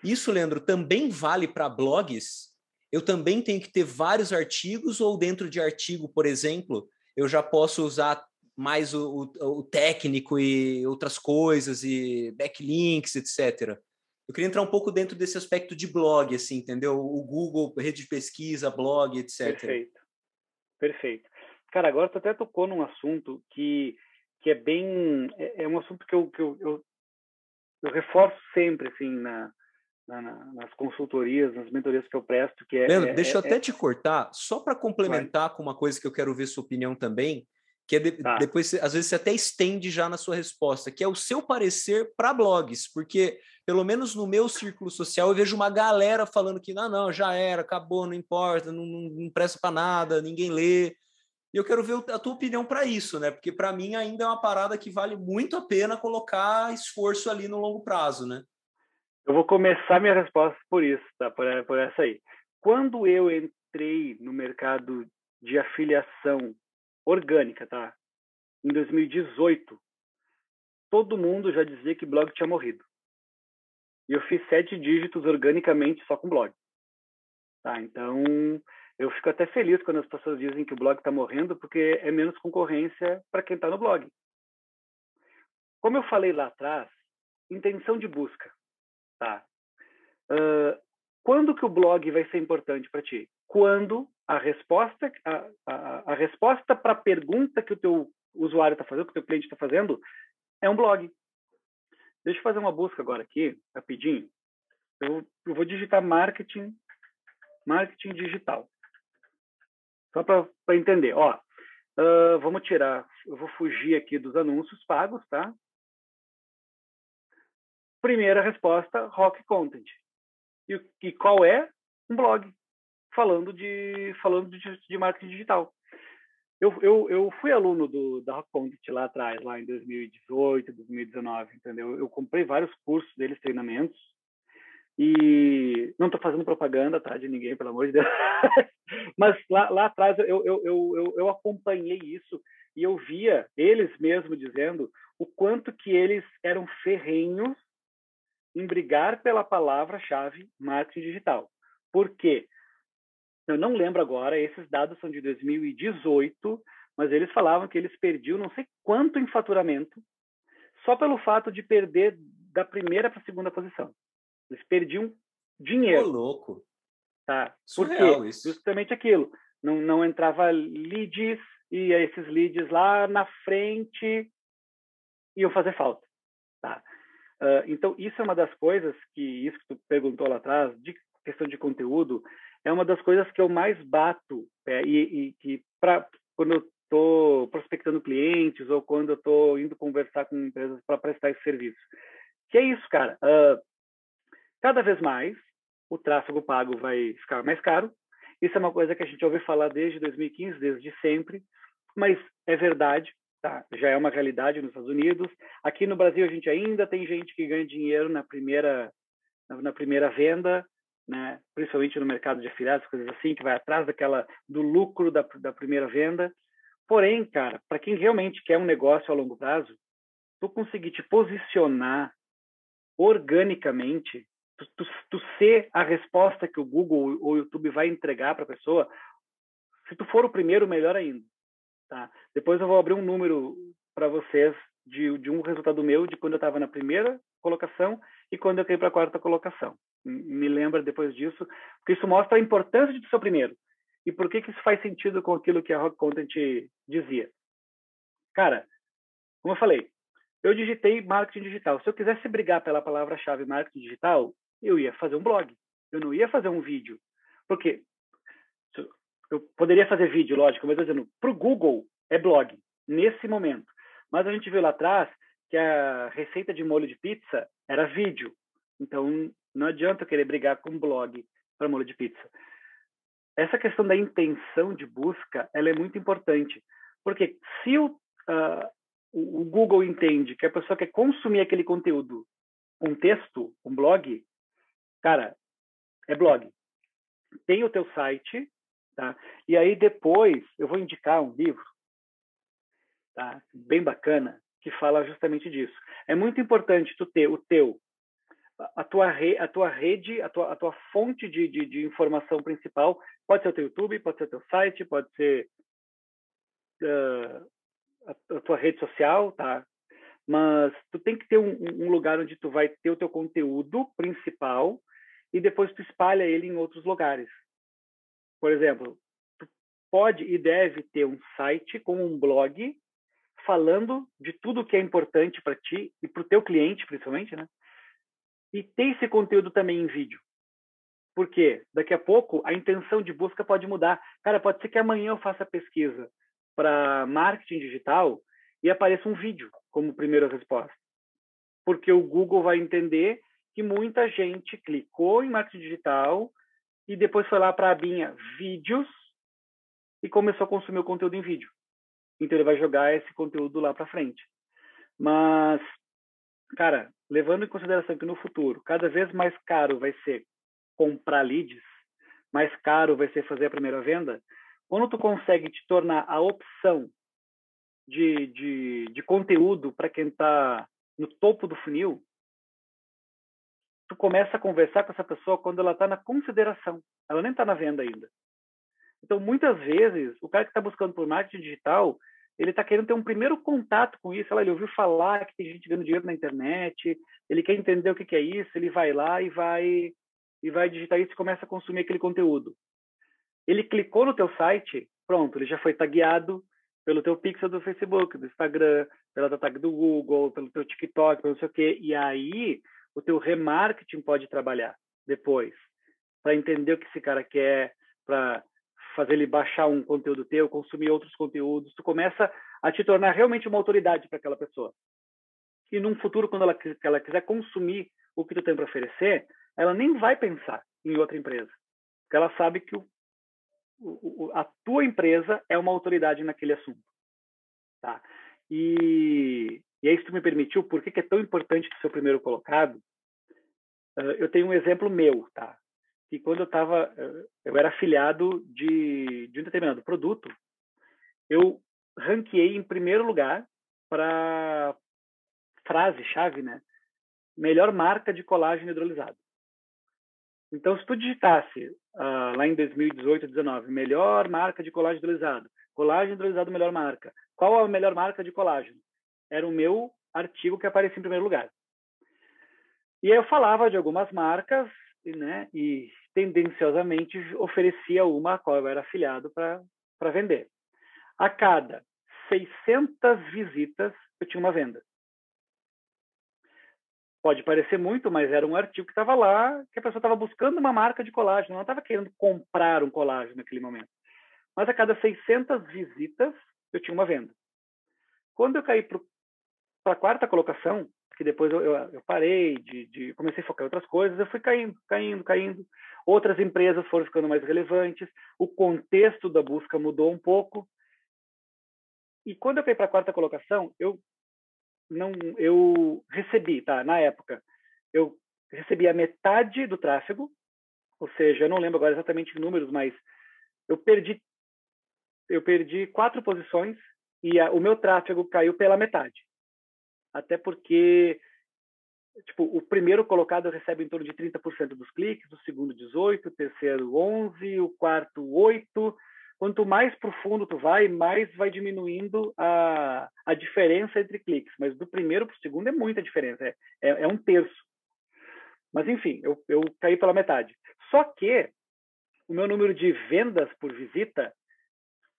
Isso, Leandro, também vale para blogs? Eu também tenho que ter vários artigos ou dentro de artigo, por exemplo, eu já posso usar mais o, o, o técnico e outras coisas e backlinks, etc. Eu queria entrar um pouco dentro desse aspecto de blog, assim, entendeu? O Google, rede de pesquisa, blog, etc. Perfeito. Perfeito. Cara, agora tu até tocou num assunto que, que é bem... É, é um assunto que, eu, que eu, eu, eu reforço sempre, assim, na, na, nas consultorias, nas mentorias que eu presto, que é... Leandro, é, deixa eu é, até é te cortar, só para complementar com uma coisa que eu quero ver sua opinião também, que é de, tá. depois, às vezes, você até estende já na sua resposta, que é o seu parecer para blogs, porque, pelo menos no meu círculo social, eu vejo uma galera falando que, não, não, já era, acabou, não importa, não, não, não presta para nada, ninguém lê. E eu quero ver a tua opinião para isso, né? Porque para mim ainda é uma parada que vale muito a pena colocar esforço ali no longo prazo, né? Eu vou começar minha resposta por isso, tá? Por, por essa aí. Quando eu entrei no mercado de afiliação orgânica, tá? Em 2018, todo mundo já dizia que blog tinha morrido. E eu fiz sete dígitos organicamente só com blog. Tá? Então, eu fico até feliz quando as pessoas dizem que o blog está morrendo, porque é menos concorrência para quem está no blog. Como eu falei lá atrás, intenção de busca. Tá? Uh, quando que o blog vai ser importante para ti? Quando a resposta a, a, a resposta para a pergunta que o teu usuário está fazendo, que o teu cliente está fazendo, é um blog. Deixa eu fazer uma busca agora aqui, rapidinho. Eu, eu vou digitar marketing, marketing digital. Só para entender. Ó, uh, vamos tirar, eu vou fugir aqui dos anúncios pagos, tá? Primeira resposta, rock content. E, e qual é? Um blog falando de falando de, de marketing digital. Eu, eu, eu fui aluno do, da Rock Content lá atrás, lá em 2018, 2019, entendeu? Eu comprei vários cursos deles, treinamentos, e não estou fazendo propaganda, tá, de ninguém, pelo amor de Deus. Mas lá, lá atrás eu, eu, eu, eu, acompanhei isso e eu via eles mesmos dizendo o quanto que eles eram ferrenhos em brigar pela palavra-chave marketing digital. Por quê? Eu não lembro agora, esses dados são de 2018, mas eles falavam que eles perdiam não sei quanto em faturamento só pelo fato de perder da primeira para a segunda posição. Eles perdiam dinheiro. Ô, louco. Tá? Quê? Isso. Justamente aquilo. Não, não entrava leads e esses leads lá na frente iam fazer falta. Tá? Uh, então, isso é uma das coisas que, isso que tu perguntou lá atrás, de questão de conteúdo, é uma das coisas que eu mais bato é, e, que quando eu estou prospectando clientes ou quando eu estou indo conversar com empresas para prestar esse serviço. Que é isso, cara. Uh, cada vez mais o tráfego pago vai ficar mais caro. Isso é uma coisa que a gente ouve falar desde 2015, desde sempre, mas é verdade, tá? Já é uma realidade nos Estados Unidos. Aqui no Brasil a gente ainda tem gente que ganha dinheiro na primeira na primeira venda, né? principalmente no mercado de afiliados, coisas assim, que vai atrás daquela do lucro da, da primeira venda. Porém, cara, para quem realmente quer um negócio a longo prazo, tu conseguir te posicionar organicamente, tu, tu, tu ser a resposta que o Google ou o YouTube vai entregar para a pessoa, se tu for o primeiro, melhor ainda. Tá? Depois eu vou abrir um número para vocês de, de um resultado meu de quando eu estava na primeira colocação e quando eu caí para a quarta colocação me lembra depois disso, porque isso mostra a importância de ser primeiro. E por que, que isso faz sentido com aquilo que a Rock Content dizia? Cara, como eu falei, eu digitei marketing digital. Se eu quisesse brigar pela palavra-chave marketing digital, eu ia fazer um blog. Eu não ia fazer um vídeo. Porque eu poderia fazer vídeo, lógico, mas dizendo, para o Google é blog, nesse momento. Mas a gente viu lá atrás que a receita de molho de pizza era vídeo. Então, não adianta querer brigar com um blog para molho de pizza. Essa questão da intenção de busca, ela é muito importante, porque se o, uh, o Google entende que a pessoa quer consumir aquele conteúdo, um texto, um blog, cara, é blog. Tem o teu site, tá? E aí depois eu vou indicar um livro, tá? Bem bacana, que fala justamente disso. É muito importante tu ter o teu a tua, re, a tua rede, a tua, a tua fonte de, de, de, informação principal pode ser o teu YouTube, pode ser o teu site, pode ser uh, a, a, tua rede social, tá? Mas tu tem que ter um, um, lugar onde tu vai ter o teu conteúdo principal e depois tu espalha ele em outros lugares. Por exemplo, tu pode e deve ter um site com um blog falando de tudo que é importante para ti e para o teu cliente, principalmente, né? E ter esse conteúdo também em vídeo. Porque daqui a pouco a intenção de busca pode mudar. Cara, pode ser que amanhã eu faça pesquisa para marketing digital e apareça um vídeo como primeira resposta. Porque o Google vai entender que muita gente clicou em marketing digital e depois foi lá para a abinha vídeos e começou a consumir o conteúdo em vídeo. Então ele vai jogar esse conteúdo lá para frente. Mas, cara, levando em consideração que no futuro cada vez mais caro vai ser comprar leads, mais caro vai ser fazer a primeira venda, quando tu consegue te tornar a opção de, de, de conteúdo para quem está no topo do funil, tu começa a conversar com essa pessoa quando ela está na consideração, ela nem está na venda ainda. Então, muitas vezes, o cara que está buscando por marketing digital, ele está querendo ter um primeiro contato com isso. Ele ouviu falar que tem gente ganhando dinheiro na internet, ele quer entender o que, é isso, ele vai lá e vai e vai digitar isso e começa a consumir aquele conteúdo. Ele clicou no teu site, pronto, ele já foi tagueado pelo teu pixel do Facebook, do Instagram, pela tag do Google, pelo teu TikTok, pelo não sei o quê. E aí, o teu remarketing pode trabalhar depois, para entender o que esse cara quer, para fazer ele baixar um conteúdo teu, consumir outros conteúdos, tu começa a te tornar realmente uma autoridade para aquela pessoa. E num futuro, quando ela, ela quiser consumir o que tu tem para oferecer, ela nem vai pensar em outra empresa, porque ela sabe que o, o, a tua empresa é uma autoridade naquele assunto. Tá? E, e aí, se tu me permitiu, por que, que é tão importante ser o primeiro colocado? Uh, eu tenho um exemplo meu, tá? Que quando eu estava, eh, eu era afiliado de, de um determinado produto, eu ranqueei em primeiro lugar para frase-chave, né? Melhor marca de colágeno hidrolisado. Então, se tu digitasse uh, lá em 2018, 2019, melhor marca de colágeno hidrolisado, colágeno hidrolisado melhor marca, qual a melhor marca de colágeno? Era o meu artigo que aparecia em primeiro lugar. E aí eu falava de algumas marcas, né? E tendenciosamente oferecia uma a qual eu era afiliado para vender. A cada 600 visitas, eu tinha uma venda. Pode parecer muito, mas era um artigo que estava lá, que a pessoa estava buscando uma marca de colágeno, não estava querendo comprar um colágeno naquele momento. Mas a cada 600 visitas, eu tinha uma venda. Quando eu caí para a quarta colocação, que depois eu, eu, eu parei de, de, comecei a focar em outras coisas, eu fui caindo, caindo, caindo. Outras empresas foram ficando mais relevantes, o contexto da busca mudou um pouco. E quando eu fui para a quarta colocação, eu não, eu recebi, tá? Na época, eu recebi a metade do tráfego, ou seja, eu não lembro agora exatamente os números, mas eu perdi, eu perdi quatro posições e a, o meu tráfego caiu pela metade. Até porque tipo, o primeiro colocado recebe em torno de 30% dos cliques, o segundo 18, o terceiro 11, o quarto 8. Quanto mais profundo tu vai, mais vai diminuindo a, a diferença entre cliques. Mas do primeiro para o segundo é muita diferença, é, é, é, um terço. Mas enfim, eu, eu caí pela metade. Só que o meu número de vendas por visita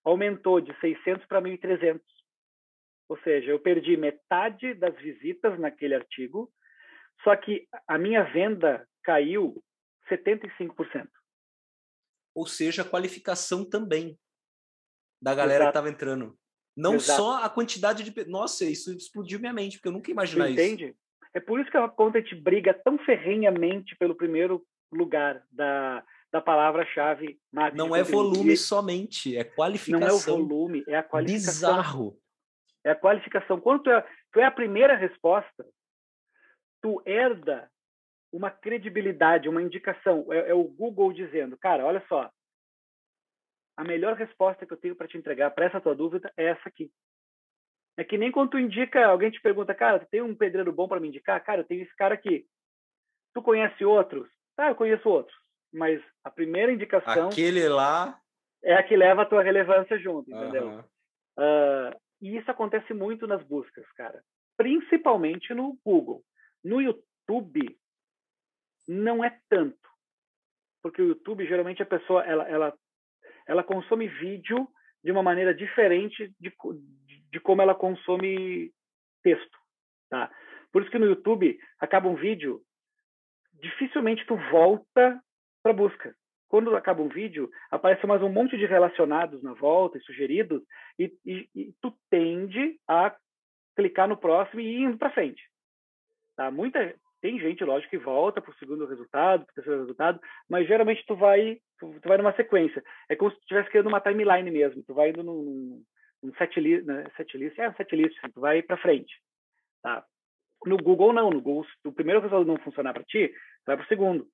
aumentou de 600 para 1.300. Ou seja, eu perdi metade das visitas naquele artigo só que a minha venda caiu 75%. Ou seja, a qualificação também da galera Exato. que estava entrando. Não Exato. só a quantidade de. Nossa, isso explodiu minha mente, porque eu nunca imaginava isso. Entende? É por isso que a Content briga tão ferrenhamente pelo primeiro lugar da, da palavra-chave marketing. Não é volume somente, é qualificação. Não é o volume, é a qualificação. Bizarro. É a qualificação. Quando tu é, tu é a primeira resposta, tu herda uma credibilidade, uma indicação. É, é, o Google dizendo, cara, olha só, a melhor resposta que eu tenho para te entregar para essa tua dúvida é essa aqui. É que nem quando tu indica, alguém te pergunta, cara, tu tem um pedreiro bom para me indicar? Cara, eu tenho esse cara aqui. Tu conhece outros? Tá, eu conheço outros. Mas a primeira indicação. Aquele lá. É a que leva a tua relevância junto, entendeu? Uhum. Uh, e isso acontece muito nas buscas, cara. Principalmente no Google. No YouTube, não é tanto. Porque o YouTube, geralmente, a pessoa ela, ela, ela consome vídeo de uma maneira diferente de, de como ela consome texto. Tá? Por isso que no YouTube acaba um vídeo, dificilmente tu volta para busca. Quando acaba um vídeo, aparece mais um monte de relacionados na volta e sugeridos, e, e, e tu tende a clicar no próximo e ir indo para frente. Tá? Muita, tem gente, lógico, que volta para o segundo resultado, para o terceiro resultado, mas geralmente tu vai, tu, tu, vai numa sequência. É como se tu estivesse criando uma timeline mesmo. Tu vai indo num, num set list, né? é um set list, assim, tu vai para frente. Tá? No Google não, no Google, se o primeiro resultado não funcionar para ti, tu vai para o segundo.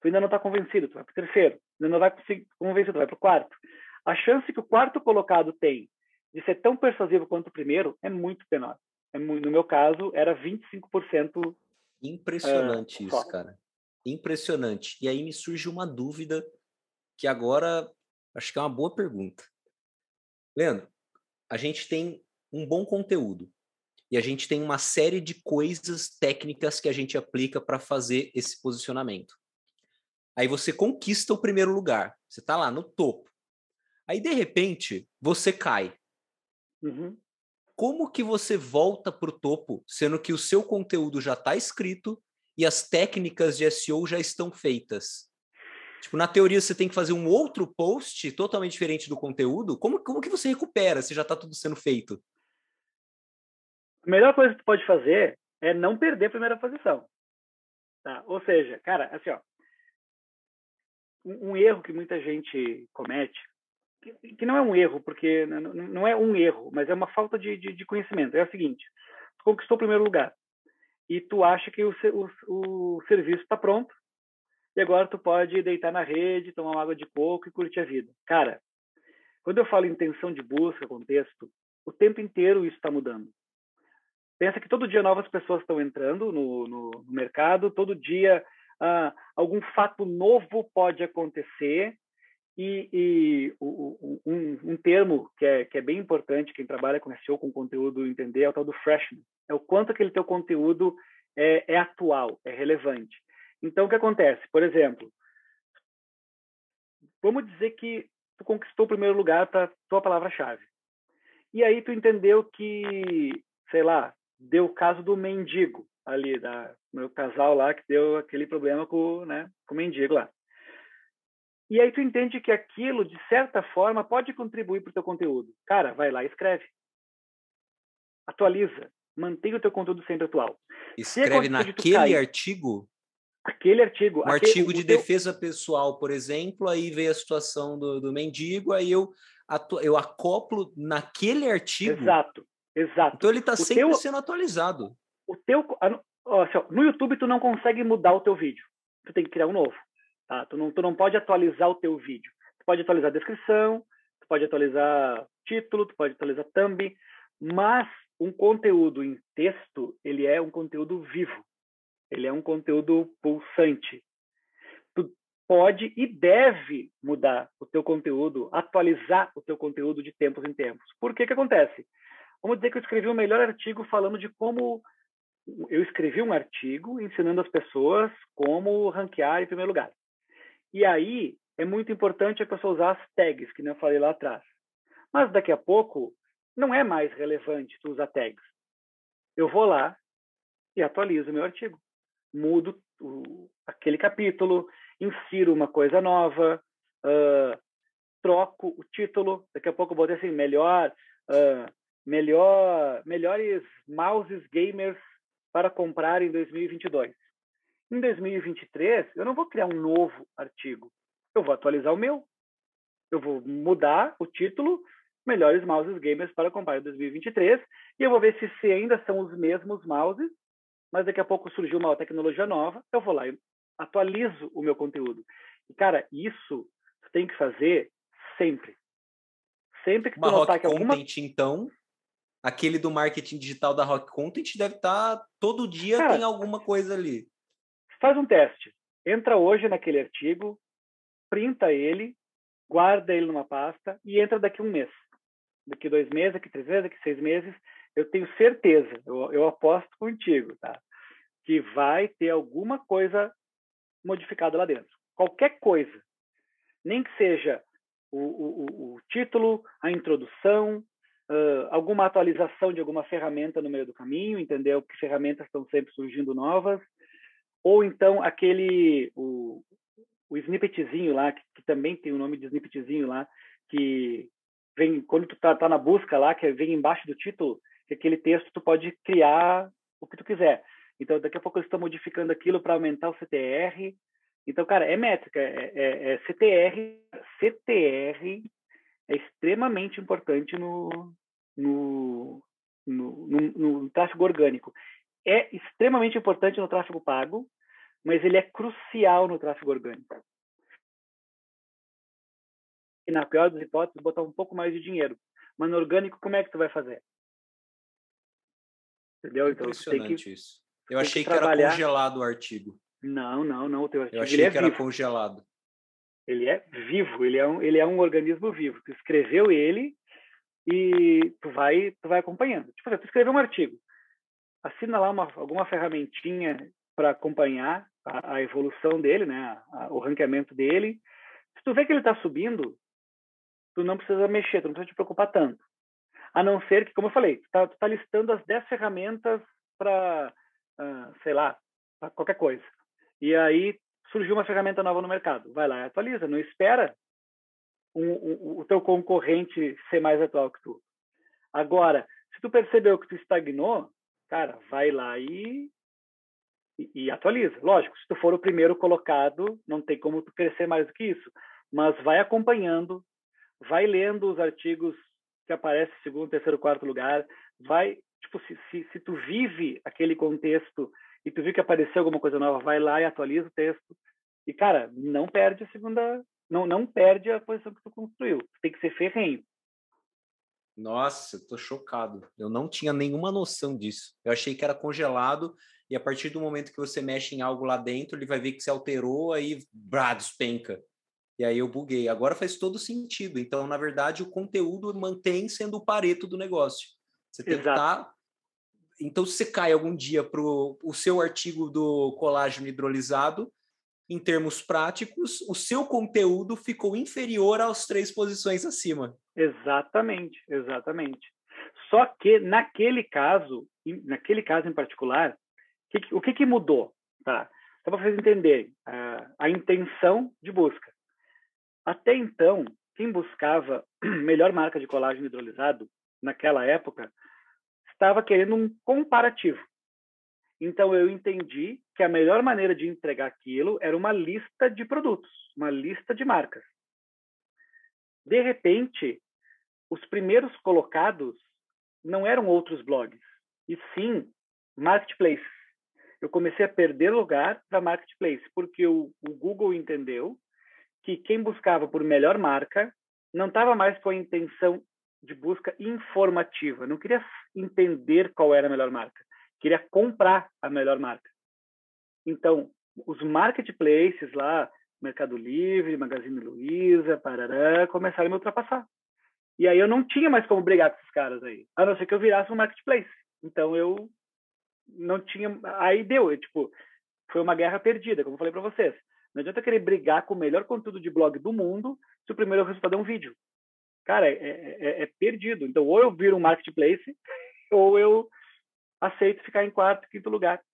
Tu ainda não está convencido, tu vai para o terceiro. Ainda não vai convencido, tu vai para o quarto. A chance que o quarto colocado tem de ser tão persuasivo quanto o primeiro é muito menor. É, no meu caso, era 25% Impressionante é, isso, só. cara. Impressionante. E aí me surge uma dúvida que agora acho que é uma boa pergunta. Leandro, a gente tem um bom conteúdo e a gente tem uma série de coisas técnicas que a gente aplica para fazer esse posicionamento. Aí você conquista o primeiro lugar, você está lá no topo. Aí de repente você cai. Uhum como que você volta para o topo, sendo que o seu conteúdo já está escrito e as técnicas de SEO já estão feitas? Tipo, na teoria você tem que fazer um outro post totalmente diferente do conteúdo. Como, como que você recupera se já está tudo sendo feito? A melhor coisa que tu pode fazer é não perder a primeira posição. Tá? Ou seja, cara, assim, ó, um, um erro que muita gente comete que, não é um erro, porque não é um erro, mas é uma falta de, de, de conhecimento. É o seguinte: tu conquistou o primeiro lugar e tu acha que o, o, o serviço está pronto e agora tu pode deitar na rede, tomar uma água de coco e curtir a vida. Cara, quando eu falo intenção de busca, contexto, o tempo inteiro isso está mudando. Pensa que todo dia novas pessoas estão entrando no, no, no mercado, todo dia ah, algum fato novo pode acontecer e, e um, um, termo que é, que é bem importante, quem trabalha com SEO, com conteúdo, entender, é o tal do freshness. É o quanto aquele teu conteúdo é, é atual, é relevante. Então, o que acontece? Por exemplo, vamos dizer que tu conquistou o primeiro lugar para tua palavra-chave. E aí tu entendeu que, sei lá, deu o caso do mendigo ali, da meu casal lá que deu aquele problema com, né, com o mendigo lá. E aí tu entende que aquilo, de certa forma, pode contribuir para o teu conteúdo. Cara, vai lá e escreve. Atualiza. Mantenha o teu conteúdo sempre atual. Escreve naquele cair, artigo? Aquele artigo. Um aquele, artigo de teu... defesa pessoal, por exemplo, aí veio a situação do, do mendigo, aí eu, atu... eu acoplo naquele artigo. Exato, exato. Então ele está sempre teu... sendo atualizado. O teu... No YouTube tu não consegue mudar o teu vídeo. Tu tem que criar um novo. Tá? Tu, não, tu não pode atualizar o teu vídeo. Tu pode atualizar a descrição, tu pode atualizar título, tu pode atualizar thumb, mas um conteúdo em texto, ele é um conteúdo vivo. Ele é um conteúdo pulsante. Tu pode e deve mudar o teu conteúdo, atualizar o teu conteúdo de tempos em tempos. Por que que acontece? Vamos dizer que eu escrevi o um melhor artigo falando de como eu escrevi um artigo ensinando as pessoas como ranquear em primeiro lugar. E aí é muito importante a pessoa usar as tags, que eu falei lá atrás. Mas daqui a pouco não é mais relevante tu usar tags. Eu vou lá e atualizo o meu artigo. Mudo o, aquele capítulo, insiro uma coisa nova, uh, troco o título. Daqui a pouco eu vou ter assim, melhor, uh, melhor, melhores mouses gamers para comprar em 2022. Em 2023, eu não vou criar um novo artigo. Eu vou atualizar o meu. Eu vou mudar o título Melhores Mouses Gamers para comprar em 2023 e eu vou ver se, se ainda são os mesmos mouses, mas daqui a pouco surgiu uma tecnologia nova, eu vou lá e atualizo o meu conteúdo. E, cara, isso tu tem que fazer sempre. Sempre que tu uma notar Rock que alguma... Content, então, aquele do marketing digital da Rock Content deve estar tá, todo dia cara, tem alguma coisa ali. Faz um teste. Entra hoje naquele artigo, printa ele, guarda ele numa pasta e entra daqui um mês. Daqui dois meses, daqui três meses, daqui seis meses. Eu tenho certeza, eu, eu aposto contigo, tá? Que vai ter alguma coisa modificada lá dentro. Qualquer coisa. Nem que seja o, o, o título, a introdução, uh, alguma atualização de alguma ferramenta no meio do caminho, entendeu? Que ferramentas estão sempre surgindo novas, Ou então aquele o, o snippetzinho lá, que, que, também tem o nome de snippetzinho lá, que vem quando tu tá, tá na busca lá, que vem embaixo do título, que aquele texto tu pode criar o que tu quiser. Então, daqui a pouco eles estão modificando aquilo para aumentar o CTR. Então, cara, é métrica, é, é, é, CTR. CTR é extremamente importante no, no, no, no, no tráfego orgânico. É extremamente importante no tráfego pago, mas ele é crucial no tráfego orgânico. E na pior das hipóteses, botar um pouco mais de dinheiro. Mas no orgânico, como é que tu vai fazer? Entendeu? Então, Impressionante que, isso. Eu achei que, que era congelado o artigo. Não, não, não. O teu artigo, Eu achei é que era congelado. Ele é vivo, ele é um, ele é um organismo vivo. Tu escreveu ele e tu vai, tu vai acompanhando. Tipo, tu escreveu um artigo, assina lá uma, alguma ferramentinha para acompanhar a, a, evolução dele, né, a, o ranqueamento dele. Se tu vê que ele está subindo, tu não precisa mexer, tu não precisa te preocupar tanto. A não ser que, como eu falei, tu está tá listando as 10 ferramentas para, uh, sei lá, qualquer coisa. E aí surgiu uma ferramenta nova no mercado. Vai lá e atualiza, não espera um, um, o teu concorrente ser mais atual que tu. Agora, se tu percebeu que tu estagnou, cara, vai lá e, e, e, atualiza. Lógico, se tu for o primeiro colocado, não tem como tu crescer mais do que isso. Mas vai acompanhando, vai lendo os artigos que aparecem segundo, terceiro, quarto lugar, vai, tipo, se, se, se tu vive aquele contexto e tu viu que apareceu alguma coisa nova, vai lá e atualiza o texto. E, cara, não perde a segunda, não, não perde a posição que tu construiu. Tem que ser ferrenho. Nossa, eu tô chocado. Eu não tinha nenhuma noção disso. Eu achei que era congelado e a partir do momento que você mexe em algo lá dentro, ele vai ver que se alterou, aí brá, despenca. E aí eu buguei. Agora faz todo sentido. Então, na verdade, o conteúdo mantém sendo o pareto do negócio. Você tem Exato. que estar então, se você cai algum dia para o seu artigo do colágeno hidrolisado, em termos práticos, o seu conteúdo ficou inferior às três posições acima. Exatamente, exatamente. Só que naquele caso, naquele caso em particular, o que, que mudou? Tá? Só para vocês entenderem a, a intenção de busca. Até então, quem buscava melhor marca de colágeno hidrolisado naquela época estava querendo um comparativo. Então eu entendi que a melhor maneira de entregar aquilo era uma lista de produtos, uma lista de marcas. De repente, os primeiros colocados não eram outros blogs, e sim marketplaces. Eu comecei a perder lugar para marketplace, porque o, o Google entendeu que quem buscava por melhor marca não estava mais com a intenção de busca informativa. Não queria entender qual era a melhor marca. Queria comprar a melhor marca. Então, os marketplaces lá, Mercado Livre, Magazine Luiza, parará, começaram a me ultrapassar. E aí eu não tinha mais como brigar com esses caras aí, a não ser que eu virasse um marketplace. Então eu não tinha, aí deu, eu, tipo, foi uma guerra perdida, como eu falei para vocês. Não adianta querer brigar com o melhor conteúdo de blog do mundo se o primeiro resultado é um vídeo cara, é, é, é, é, perdido. Então, ou eu viro um marketplace, ou eu aceito ficar em quarto, quinto lugar.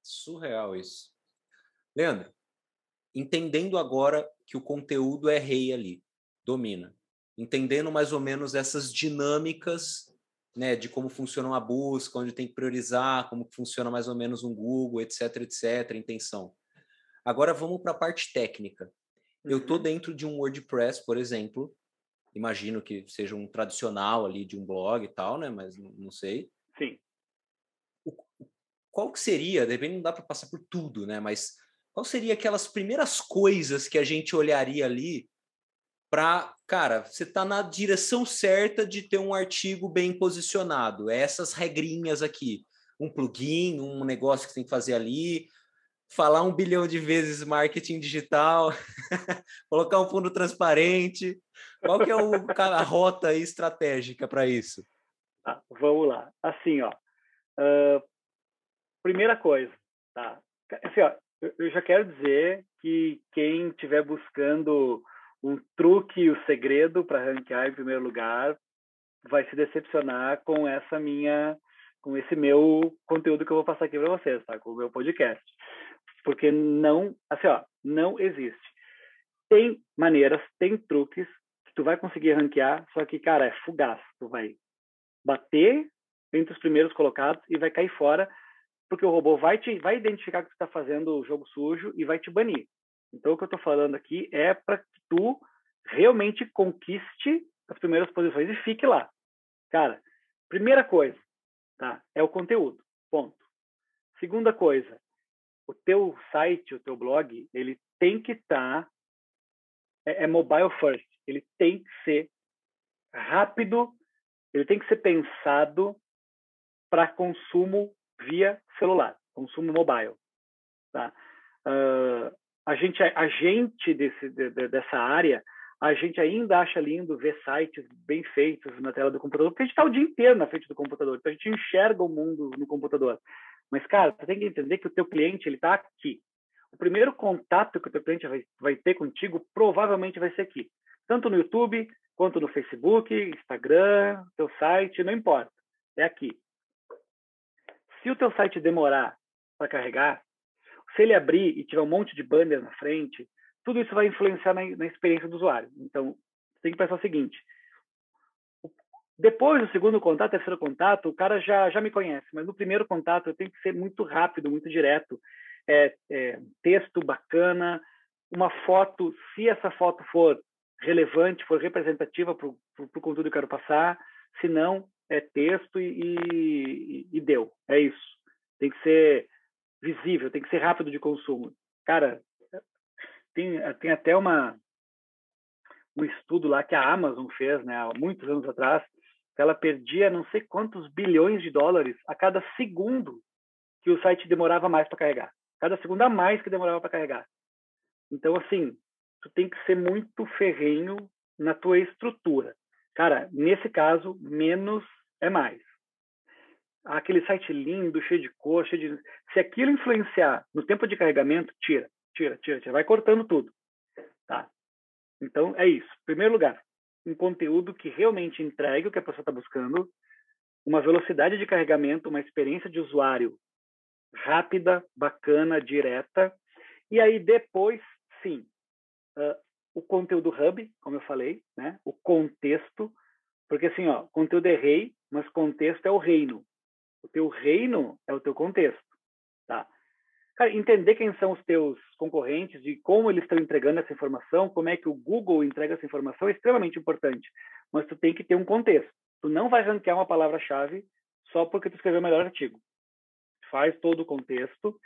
Surreal isso. Leandro, entendendo agora que o conteúdo é rei ali, domina, entendendo mais ou menos essas dinâmicas né, de como funciona uma busca, onde tem que priorizar, como funciona mais ou menos um Google, etc, etc, intenção. Agora vamos para a parte técnica. Eu estou uhum. dentro de um WordPress, por exemplo, imagino que seja um tradicional ali de um blog e tal, né? Mas não sei. Sim. O, qual que seria, de repente não dá para passar por tudo, né? Mas qual seria aquelas primeiras coisas que a gente olharia ali para, cara, você está na direção certa de ter um artigo bem posicionado. É essas regrinhas aqui. Um plugin, um negócio que tem que fazer ali, falar um bilhão de vezes marketing digital, colocar um fundo transparente. Qual que é o, a rota estratégica para isso? Ah, vamos lá. Assim, ó. Uh, primeira coisa, tá? Assim, ó, eu já quero dizer que quem estiver buscando um truque, o segredo para ranquear em primeiro lugar, vai se decepcionar com essa minha com esse meu conteúdo que eu vou passar aqui para vocês, tá? Com o meu podcast. Porque não, assim, ó, não existe. Tem maneiras, tem truques que tu vai conseguir ranquear, só que, cara, é fugaz. Tu vai bater entre os primeiros colocados e vai cair fora, porque o robô vai te vai identificar que tu está fazendo o jogo sujo e vai te banir. Então, o que eu estou falando aqui é para que tu realmente conquiste as primeiras posições e fique lá. Cara, primeira coisa, tá? É o conteúdo. Ponto. Segunda coisa, o teu site, o teu blog, ele tem que estar tá, é, é mobile first. Ele tem que ser rápido, ele tem que ser pensado para consumo via celular, consumo mobile. Tá? Uh, a gente, a gente desse, de, dessa área, a gente ainda acha lindo ver sites bem feitos na tela do computador, porque a gente está o dia inteiro na frente do computador, então a gente enxerga o mundo no computador. Mas, cara, você tem que entender que o teu cliente ele está aqui. O primeiro contato que o teu cliente vai, vai ter contigo provavelmente vai ser aqui. Tanto no YouTube, quanto no Facebook, Instagram, teu site, não importa. É aqui. Se o teu site demorar para carregar, se ele abrir e tiver um monte de banner na frente, tudo isso vai influenciar na, na experiência do usuário. Então, você tem que pensar o seguinte: depois do segundo contato, terceiro contato, o cara já, já me conhece, mas no primeiro contato eu tenho que ser muito rápido, muito direto. É, é, texto bacana, uma foto, se essa foto for relevante, for representativa para o conteúdo que eu quero passar, se não, é texto e, e, e, deu. É isso. Tem que ser visível, tem que ser rápido de consumo. Cara, tem, tem até uma um estudo lá que a Amazon fez, né, há muitos anos atrás, que ela perdia não sei quantos bilhões de dólares a cada segundo que o site demorava mais para carregar. Cada segundo a mais que demorava para carregar. Então, assim, tu tem que ser muito ferrenho na tua estrutura. Cara, nesse caso, menos é mais. Aquele site lindo, cheio de cor, cheio de... Se aquilo influenciar no tempo de carregamento, tira tira, tira, tira, vai cortando tudo, tá? Então é isso. Em primeiro lugar, um conteúdo que realmente entregue o que a pessoa está buscando, uma velocidade de carregamento, uma experiência de usuário rápida, bacana, direta, e aí depois, sim, uh, o conteúdo hub, como eu falei, né? O contexto, porque assim, ó, conteúdo é rei, mas contexto é o reino. O teu reino é o teu contexto, tá? Cara, entender quem são os teus concorrentes e como eles estão entregando essa informação, como é que o Google entrega essa informação é extremamente importante. Mas tu tem que ter um contexto. Tu não vai ranquear uma palavra-chave só porque tu escreveu o melhor artigo. Faz todo o contexto.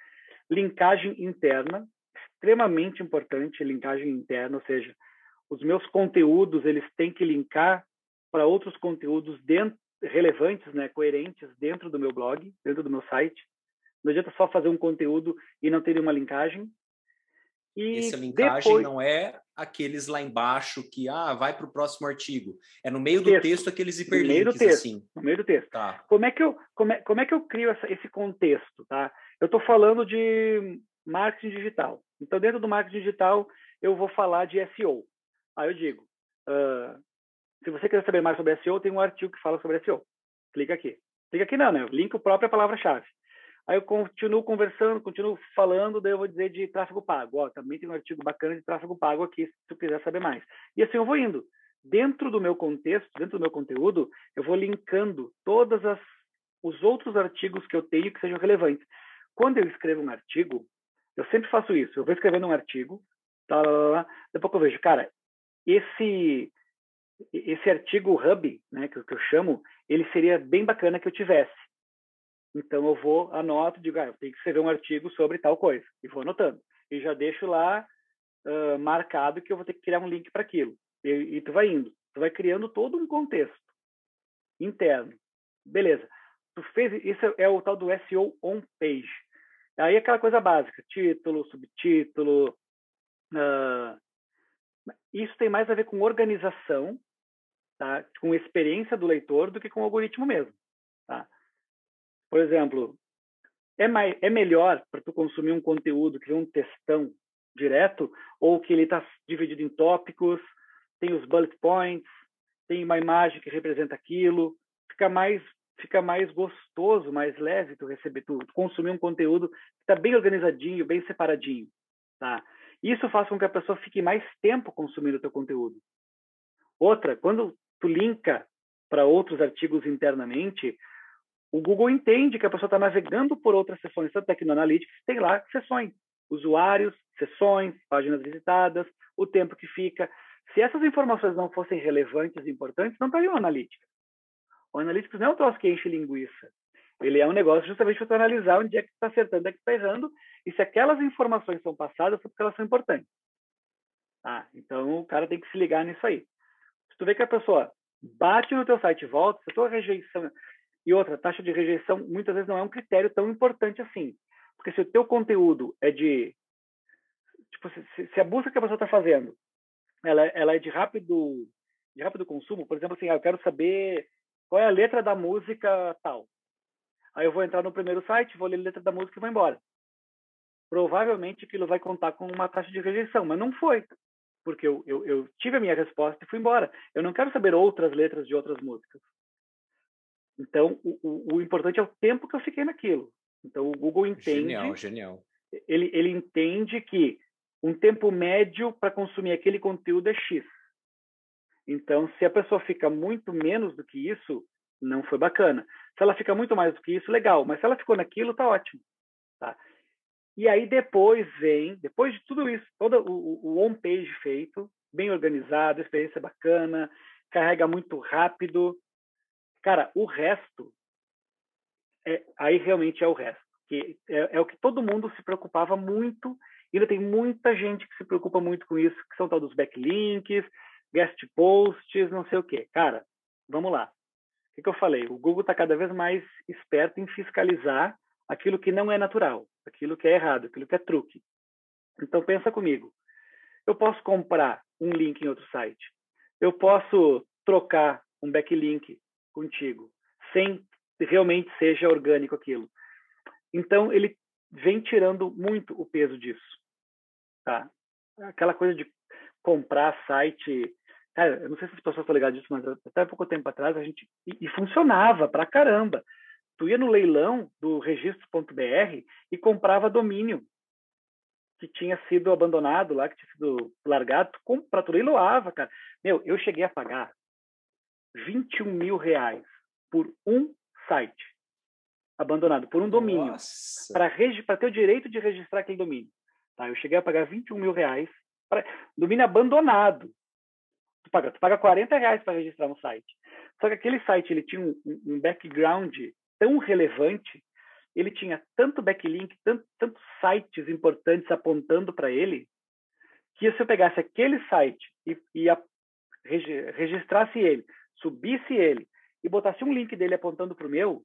Linkagem interna, extremamente importante, linkagem interna, ou seja, os meus conteúdos, eles têm que linkar para outros conteúdos dentro, relevantes, né, coerentes dentro do meu blog, dentro do meu site. Não adianta só fazer um conteúdo e não ter uma linkagem. E Essa linkagem depois... não é aqueles lá embaixo que ah, vai para o próximo artigo. É no meio do texto, texto aqueles hiperlinks, no meio do texto, assim. No meio do texto. Tá. Como, é que eu, como, é, como é que eu crio essa, esse contexto? Tá? Eu estou falando de marketing digital. Então, dentro do marketing digital, eu vou falar de SEO. Aí eu digo, uh, se você quiser saber mais sobre SEO, tem um artigo que fala sobre SEO. Clica aqui. Clica aqui não, né? Link o próprio palavra-chave. Aí eu continuo conversando, continuo falando, daí eu vou dizer de tráfego pago. Ó, também tem um artigo bacana de tráfego pago aqui, se tu quiser saber mais. E assim eu vou indo. Dentro do meu contexto, dentro do meu conteúdo, eu vou linkando todas as os outros artigos que eu tenho que sejam relevantes. Quando eu escrevo um artigo, eu sempre faço isso. Eu vou escrevendo um artigo, tá, lá, lá, lá, depois eu vejo, cara, esse esse artigo hub, né, que, que eu chamo, ele seria bem bacana que eu tivesse. Então eu vou, anoto, digo, ah, eu tenho que escrever um artigo sobre tal coisa, e vou anotando. E já deixo lá uh, marcado que eu vou ter que criar um link para aquilo. E, e tu vai indo, tu vai criando todo um contexto interno. Beleza. Tu fez, isso é, o tal do SEO on page. Aí aquela coisa básica, título, subtítulo. Uh, isso tem mais a ver com organização, tá? com experiência do leitor do que com o algoritmo mesmo. Tá? Por exemplo, é, mais, é melhor para tu consumir um conteúdo que é um textão direto ou que ele está dividido em tópicos, tem os bullet points, tem uma imagem que representa aquilo, fica mais fica mais gostoso, mais leve tu receber, tu consumir um conteúdo que está bem organizadinho, bem separadinho, tá? Isso faz com que a pessoa fique mais tempo consumindo o teu conteúdo. Outra, quando tu linka para outros artigos internamente, o Google entende que a pessoa está navegando por outras sessões, tanto é que no Analytics tem lá sessões, usuários, sessões, páginas visitadas, o tempo que fica. Se essas informações não fossem relevantes e importantes, não estariam no Analytics. O Analytics não é um troço que enche linguiça. Ele é um negócio justamente para tu analisar onde é que está acertando, onde é que está errando, e se aquelas informações são passadas, é porque elas são importantes. Ah, então o cara tem que se ligar nisso aí. Tu vê que a pessoa bate no teu site e volta, se a tua rejeição e outra, taxa de rejeição muitas vezes não é um critério tão importante assim. Porque se o teu conteúdo é de... Tipo, se, se a busca que a pessoa está fazendo, ela, ela é de rápido, de rápido consumo, por exemplo, assim, ah, eu quero saber qual é a letra da música tal. Aí eu vou entrar no primeiro site, vou ler a letra da música e vou embora. Provavelmente aquilo vai contar com uma taxa de rejeição, mas não foi. Porque eu, eu, eu tive a minha resposta e fui embora. Eu não quero saber outras letras de outras músicas. Então, o, o, o, importante é o tempo que eu fiquei naquilo. Então, o Google entende. Genial, genial. Ele, ele entende que um tempo médio para consumir aquele conteúdo é X. Então, se a pessoa fica muito menos do que isso, não foi bacana. Se ela fica muito mais do que isso, legal. Mas se ela ficou naquilo, tá ótimo. Tá? E aí depois vem, depois de tudo isso, todo o, o on-page feito, bem organizado, experiência bacana, carrega muito rápido, Cara, o resto, é, aí realmente é o resto. Que é, é, o que todo mundo se preocupava muito, e ainda tem muita gente que se preocupa muito com isso, que são tal dos backlinks, guest posts, não sei o quê. Cara, vamos lá. O que, que eu falei? O Google está cada vez mais esperto em fiscalizar aquilo que não é natural, aquilo que é errado, aquilo que é truque. Então pensa comigo. Eu posso comprar um link em outro site. Eu posso trocar um backlink contigo, sem realmente seja orgânico aquilo. Então, ele vem tirando muito o peso disso. Tá? Aquela coisa de comprar site. Cara, eu não sei se as pessoas estão ligadas disso, mas até pouco tempo atrás a gente. E, e funcionava pra caramba. Tu ia no leilão do registro.br e comprava domínio que tinha sido abandonado lá, que tinha sido largado, tu, pra, tu leiloava, cara. Meu, eu cheguei a pagar 21 mil reais por um site abandonado, por um domínio, para ter o direito de registrar aquele domínio. Tá? Eu cheguei a pagar 21 mil reais para domínio abandonado. Tu paga, tu paga 40 reais para registrar um site. Só que aquele site ele tinha um, um background tão relevante, ele tinha tanto backlink, tanto, tantos sites importantes apontando para ele, que se eu pegasse aquele site e, e a, registrasse ele subisse ele e botasse um link dele apontando para o meu,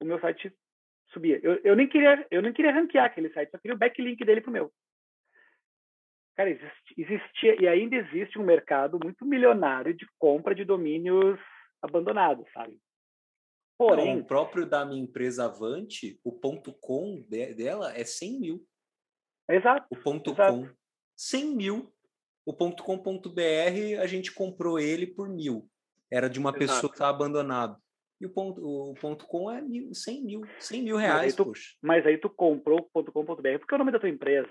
o meu site subia. Eu, eu, nem queria, eu nem queria ranquear aquele site, só queria o backlink dele para o meu. Cara, existia e ainda existe um mercado muito milionário de compra de domínios abandonados, sabe? Porém, Não, o próprio da minha empresa Avante, o ponto .com dela é 100 mil. Exato. O ponto exato. .com, 100 mil. O ponto .com.br, a gente comprou ele por mil. Era de uma Exato. pessoa que está abandonado. E o ponto, o ponto com é mil, 100 mil, 100 mil reais, mas aí tu, poxa. Mas aí tu comprou o ponto .com.br porque é o nome da tua empresa.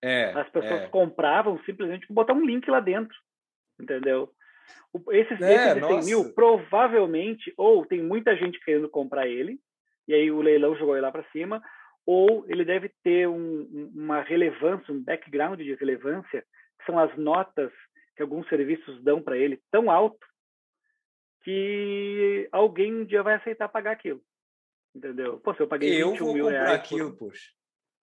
É, As pessoas é. compravam simplesmente por botar um link lá dentro, entendeu? Esses, é, esses 100 mil, provavelmente, ou tem muita gente querendo comprar ele, e aí o leilão jogou ele lá para cima, ou ele deve ter um, uma relevância, um background de relevância, que são as notas que alguns serviços dão para ele tão alto que alguém um dia vai aceitar pagar aquilo. Entendeu? Pô, se eu paguei eu 21 mil reais. aquilo, por... poxa.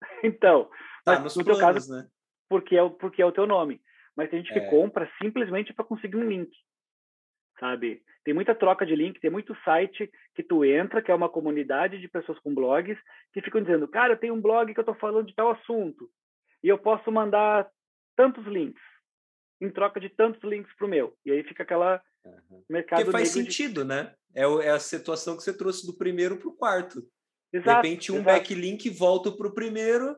então, tá, no planos, teu caso, né? porque, é, porque é o teu nome. Mas tem gente que é. compra simplesmente para conseguir um link. Sabe? Tem muita troca de link, tem muito site que tu entra, que é uma comunidade de pessoas com blogs, que ficam dizendo, cara, eu tenho um blog que eu estou falando de tal assunto, e eu posso mandar tantos links, em troca de tantos links para o meu. E aí fica aquela Uhum. Mercado Porque faz sentido, de... né? É, é a situação que você trouxe do primeiro para o quarto. Exato, de repente, um exato. backlink volta para o primeiro.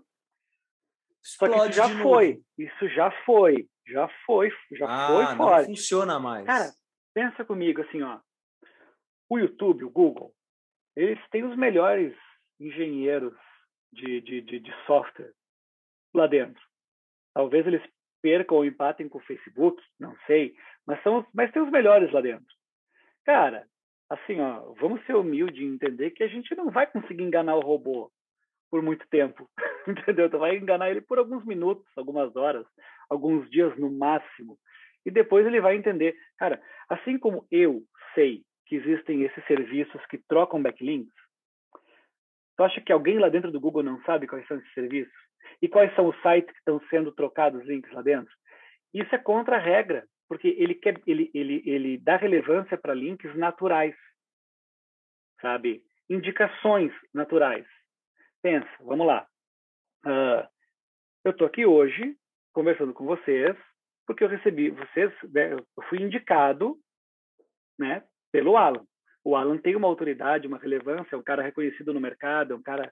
Só que isso já foi. Isso já foi. Já foi. Já ah, foi fora. Não funciona mais. Cara, pensa comigo assim, ó. O YouTube, o Google, eles têm os melhores engenheiros de, de, de, de software lá dentro. Talvez eles percam ou empatem com o Facebook, não sei, mas são, mas tem os melhores lá dentro. Cara, assim, ó, vamos ser humildes e entender que a gente não vai conseguir enganar o robô por muito tempo, entendeu? Tu vai enganar ele por alguns minutos, algumas horas, alguns dias no máximo, e depois ele vai entender. Cara, assim como eu sei que existem esses serviços que trocam backlinks, tu acha que alguém lá dentro do Google não sabe quais são esses serviços? E quais são os sites que estão sendo trocados links lá dentro? Isso é contra a regra, porque ele quer, ele, ele, ele dá relevância para links naturais, sabe? Indicações naturais. Pensa, vamos lá. Uh, eu estou aqui hoje conversando com vocês porque eu recebi vocês, né, eu fui indicado, né, pelo Alan. O Alan tem uma autoridade, uma relevância, é um cara reconhecido no mercado, é um cara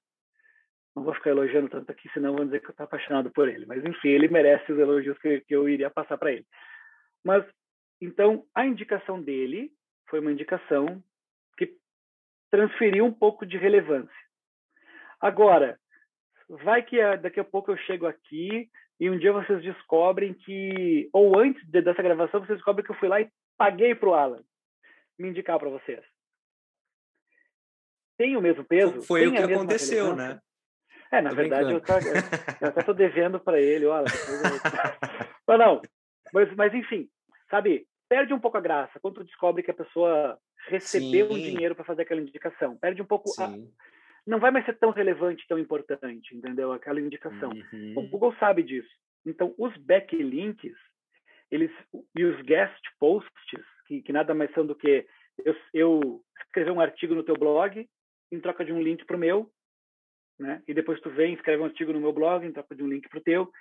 não vou ficar elogiando tanto aqui, senão vão dizer que eu estou apaixonado por ele. Mas, enfim, ele merece os elogios que, que eu iria passar para ele. Mas, então, a indicação dele foi uma indicação que transferiu um pouco de relevância. Agora, vai que daqui a pouco eu chego aqui e um dia vocês descobrem que, ou antes de, dessa gravação, vocês descobrem que eu fui lá e paguei para o Alan me indicar para vocês. Tem o mesmo peso? Foi o que aconteceu, né? É, na tô verdade, eu, tá, eu até estou devendo para ele, olha. mas não, mas, mas enfim, sabe, perde um pouco a graça quando tu descobre que a pessoa recebeu um dinheiro para fazer aquela indicação. Perde um pouco a... Não vai mais ser tão relevante, tão importante, entendeu? Aquela indicação. Uhum. O Google sabe disso. Então, os backlinks, eles e os guest posts, que, que nada mais são do que eu, eu escrever um artigo no teu blog em troca de um link para o meu, né? E depois tu vem, escreve um artigo no meu blog, em troca de um link para o teu.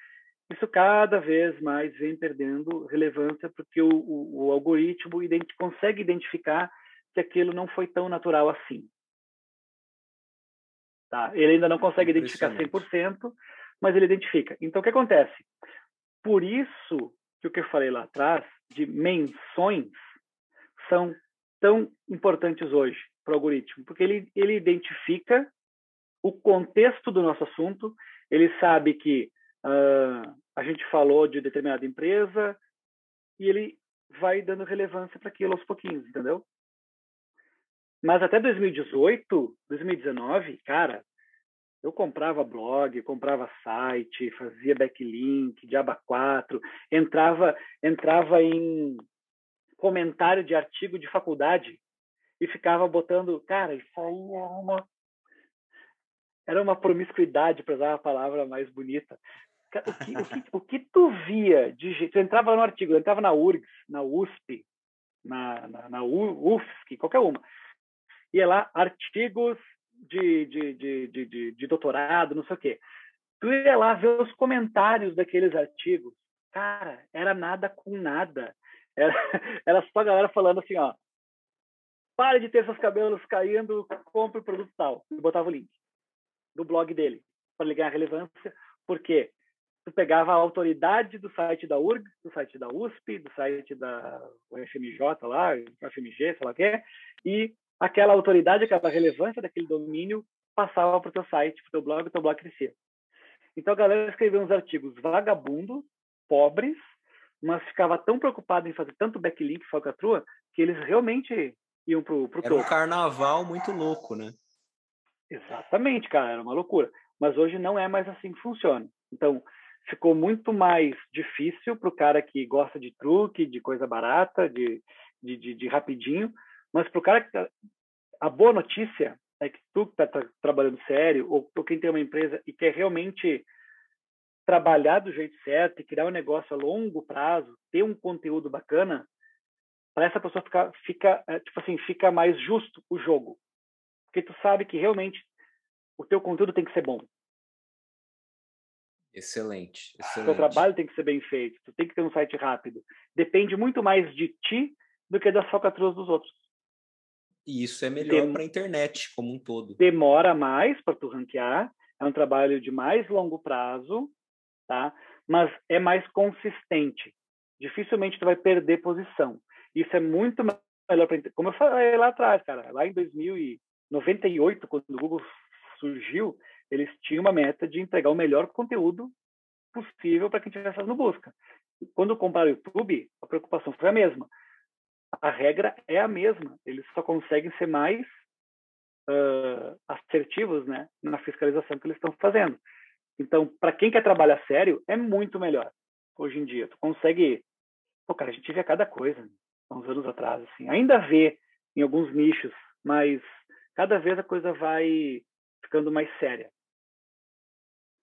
Isso cada vez mais vem perdendo relevância porque o, o, o algoritmo ident consegue identificar que aquilo não foi tão natural assim. Tá? Ele ainda não consegue identificar 100%, mas ele identifica. Então, o que acontece? Por isso que o que eu falei lá atrás, de menções, são tão importantes hoje para o algoritmo, porque ele, ele identifica o contexto do nosso assunto, ele sabe que uh, a gente falou de determinada empresa e ele vai dando relevância para aquilo aos pouquinhos, entendeu? Mas até 2018, 2019, cara, eu comprava blog, comprava site, fazia backlink, Diaba 4, entrava, entrava em comentário de artigo de faculdade e ficava botando, cara, isso aí é uma era uma promiscuidade, para usar a palavra mais bonita. O que, o que, o que tu via de jeito. Tu entrava no artigo, entrava na URGS, na USP, na, na, na UFSC, qualquer uma. Ia lá, artigos de, de, de, de, de, doutorado, não sei o quê. Tu ia lá ver os comentários daqueles artigos. Cara, era nada com nada. Era, era só a galera falando assim, ó. Pare de ter seus cabelos caindo, compre o produto tal. E botava o link do blog dele, para ele ganhar relevância, porque tu pegava a autoridade do site da URG, do site da USP, do site da UFMJ lá, UFMG, sei lá o que, e aquela autoridade, aquela relevância daquele domínio passava para o teu site, para o teu blog, o teu blog crescia. Então a galera escreveu uns artigos vagabundos, pobres, mas ficava tão preocupado em fazer tanto backlink falcatrua que eles realmente iam pro, pro Era um carnaval muito louco, né? Exatamente, cara, era uma loucura. Mas hoje não é mais assim que funciona. Então, ficou muito mais difícil para o cara que gosta de truque, de coisa barata, de, de, de, de rapidinho. Mas para o cara que. Tá... A boa notícia é que tu que está tra trabalhando sério, ou, ou quem tem uma empresa e quer realmente trabalhar do jeito certo e criar um negócio a longo prazo, ter um conteúdo bacana, para essa pessoa ficar, fica, é, tipo assim, fica mais justo o jogo porque tu sabe que realmente o teu conteúdo tem que ser bom. Excelente, excelente. O teu trabalho tem que ser bem feito, tu tem que ter um site rápido. Depende muito mais de ti do que das falcatruas dos outros. E isso é melhor para a internet como um todo. Demora mais para tu ranquear, é um trabalho de mais longo prazo, tá? Mas é mais consistente. Dificilmente tu vai perder posição. Isso é muito melhor para como eu falei lá atrás, cara, lá em 2000 e 98, quando o Google surgiu, eles tinham uma meta de entregar o melhor conteúdo possível para quem estivesse fazendo busca. Quando compraram o YouTube, a preocupação foi a mesma. A regra é a mesma. Eles só conseguem ser mais uh, assertivos né, na fiscalização que eles estão fazendo. Então, para quem quer trabalhar sério, é muito melhor hoje em dia. Tu consegue. Pô, cara, a gente vê cada coisa há uns anos atrás. Assim. Ainda vê em alguns nichos, mas cada vez a coisa vai ficando mais séria.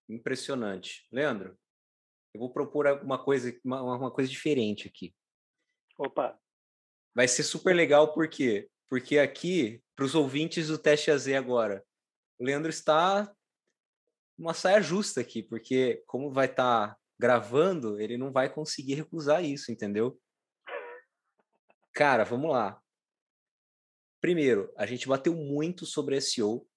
Impressionante. Leandro, eu vou propor uma coisa, uma, uma coisa diferente aqui. Opa! Vai ser super legal, por quê? Porque aqui, para os ouvintes do Teste AZ agora, o Leandro está uma saia justa aqui, porque como vai estar tá gravando, ele não vai conseguir recusar isso, entendeu? Cara, vamos lá. Primeiro, a gente bateu muito sobre SEO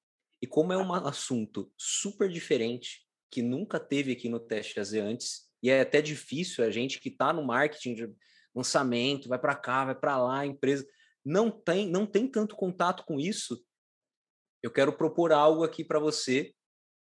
e como é um assunto super diferente, que nunca teve aqui no Teste AZ antes, e é até difícil a gente que está no marketing lançamento, vai para cá, vai para lá, empresa, não tem, não tem tanto contato com isso. Eu quero propor algo aqui para você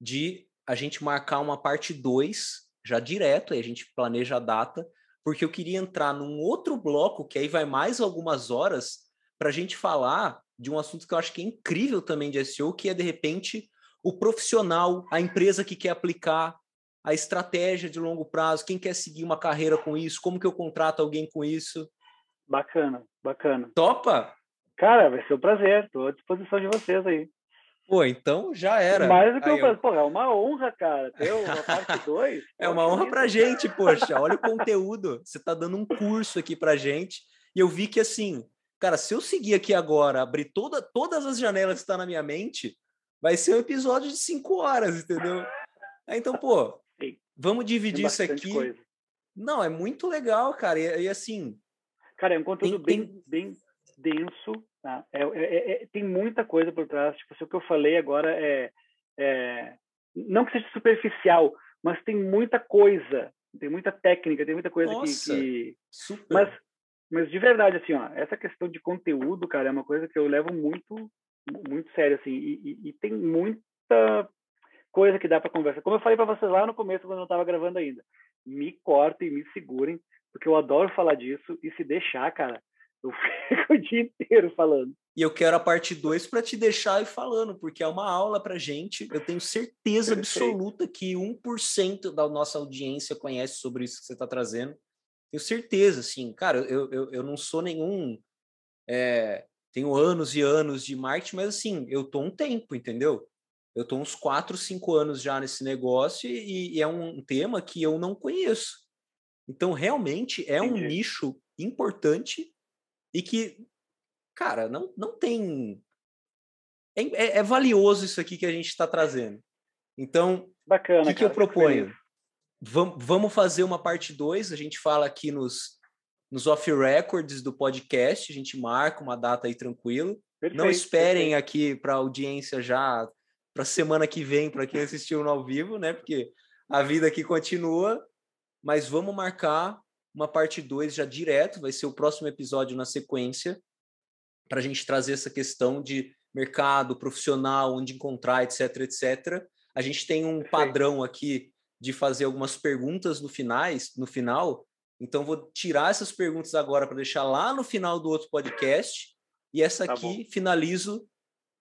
de a gente marcar uma parte 2 já direto, aí a gente planeja a data, porque eu queria entrar num outro bloco que aí vai mais algumas horas para a gente falar de um assunto que eu acho que é incrível também de SEO, que é de repente o profissional, a empresa que quer aplicar a estratégia de longo prazo, quem quer seguir uma carreira com isso, como que eu contrato alguém com isso. Bacana, bacana. Topa? Cara, vai ser um prazer, estou à disposição de vocês aí. Pô, então já era. Mais do que aí, eu... Pô, é uma honra, cara, ter uma parte 2. é uma honra pra gente, poxa, olha o conteúdo. Você tá dando um curso aqui pra gente, e eu vi que assim, cara, se eu seguir aqui agora, abrir toda, todas as janelas que estão tá na minha mente, vai ser um episódio de cinco horas, entendeu? Então, pô. Vamos dividir isso aqui. Coisa. Não, é muito legal, cara. E, e assim. Cara, é um conteúdo tem, bem, tem... bem denso. Tá? É, é, é, é, tem muita coisa por trás. Tipo, o que eu falei agora é, é, Não que seja superficial, mas tem muita coisa. Tem muita técnica, tem muita coisa Nossa, que. que... Super. Mas mas de verdade, assim, ó, essa questão de conteúdo, cara, é uma coisa que eu levo muito, muito sério, assim, e, e, e tem muita coisa que dá para conversar. Como eu falei para vocês lá no começo, quando eu estava gravando ainda, me cortem, me segurem, porque eu adoro falar disso, e se deixar, cara, eu fico o dia inteiro falando. E eu quero a parte 2 para te deixar falando, porque é uma aula para gente. Eu tenho certeza Perfeito. absoluta que 1% da nossa audiência conhece sobre isso que você está trazendo. Tenho certeza, assim, cara, eu, eu, eu não sou nenhum. É, tenho anos e anos de marketing, mas assim, eu tô um tempo, entendeu? Eu tô uns 4, 5 anos já nesse negócio e, e é um tema que eu não conheço. Então, realmente é Entendi. um nicho importante e que, cara, não, não tem. É, é, é valioso isso aqui que a gente está trazendo. Então, o que, que eu proponho? vamos fazer uma parte 2. A gente fala aqui nos, nos off-records do podcast, a gente marca uma data aí tranquilo. Perfeito, Não esperem perfeito. aqui para a audiência já para semana que vem, para quem assistiu no ao vivo, né? Porque a vida aqui continua. Mas vamos marcar uma parte 2 já direto, vai ser o próximo episódio na sequência, para a gente trazer essa questão de mercado profissional, onde encontrar, etc, etc. A gente tem um padrão aqui de fazer algumas perguntas no finais, no final. Então vou tirar essas perguntas agora para deixar lá no final do outro podcast e essa tá aqui bom. finalizo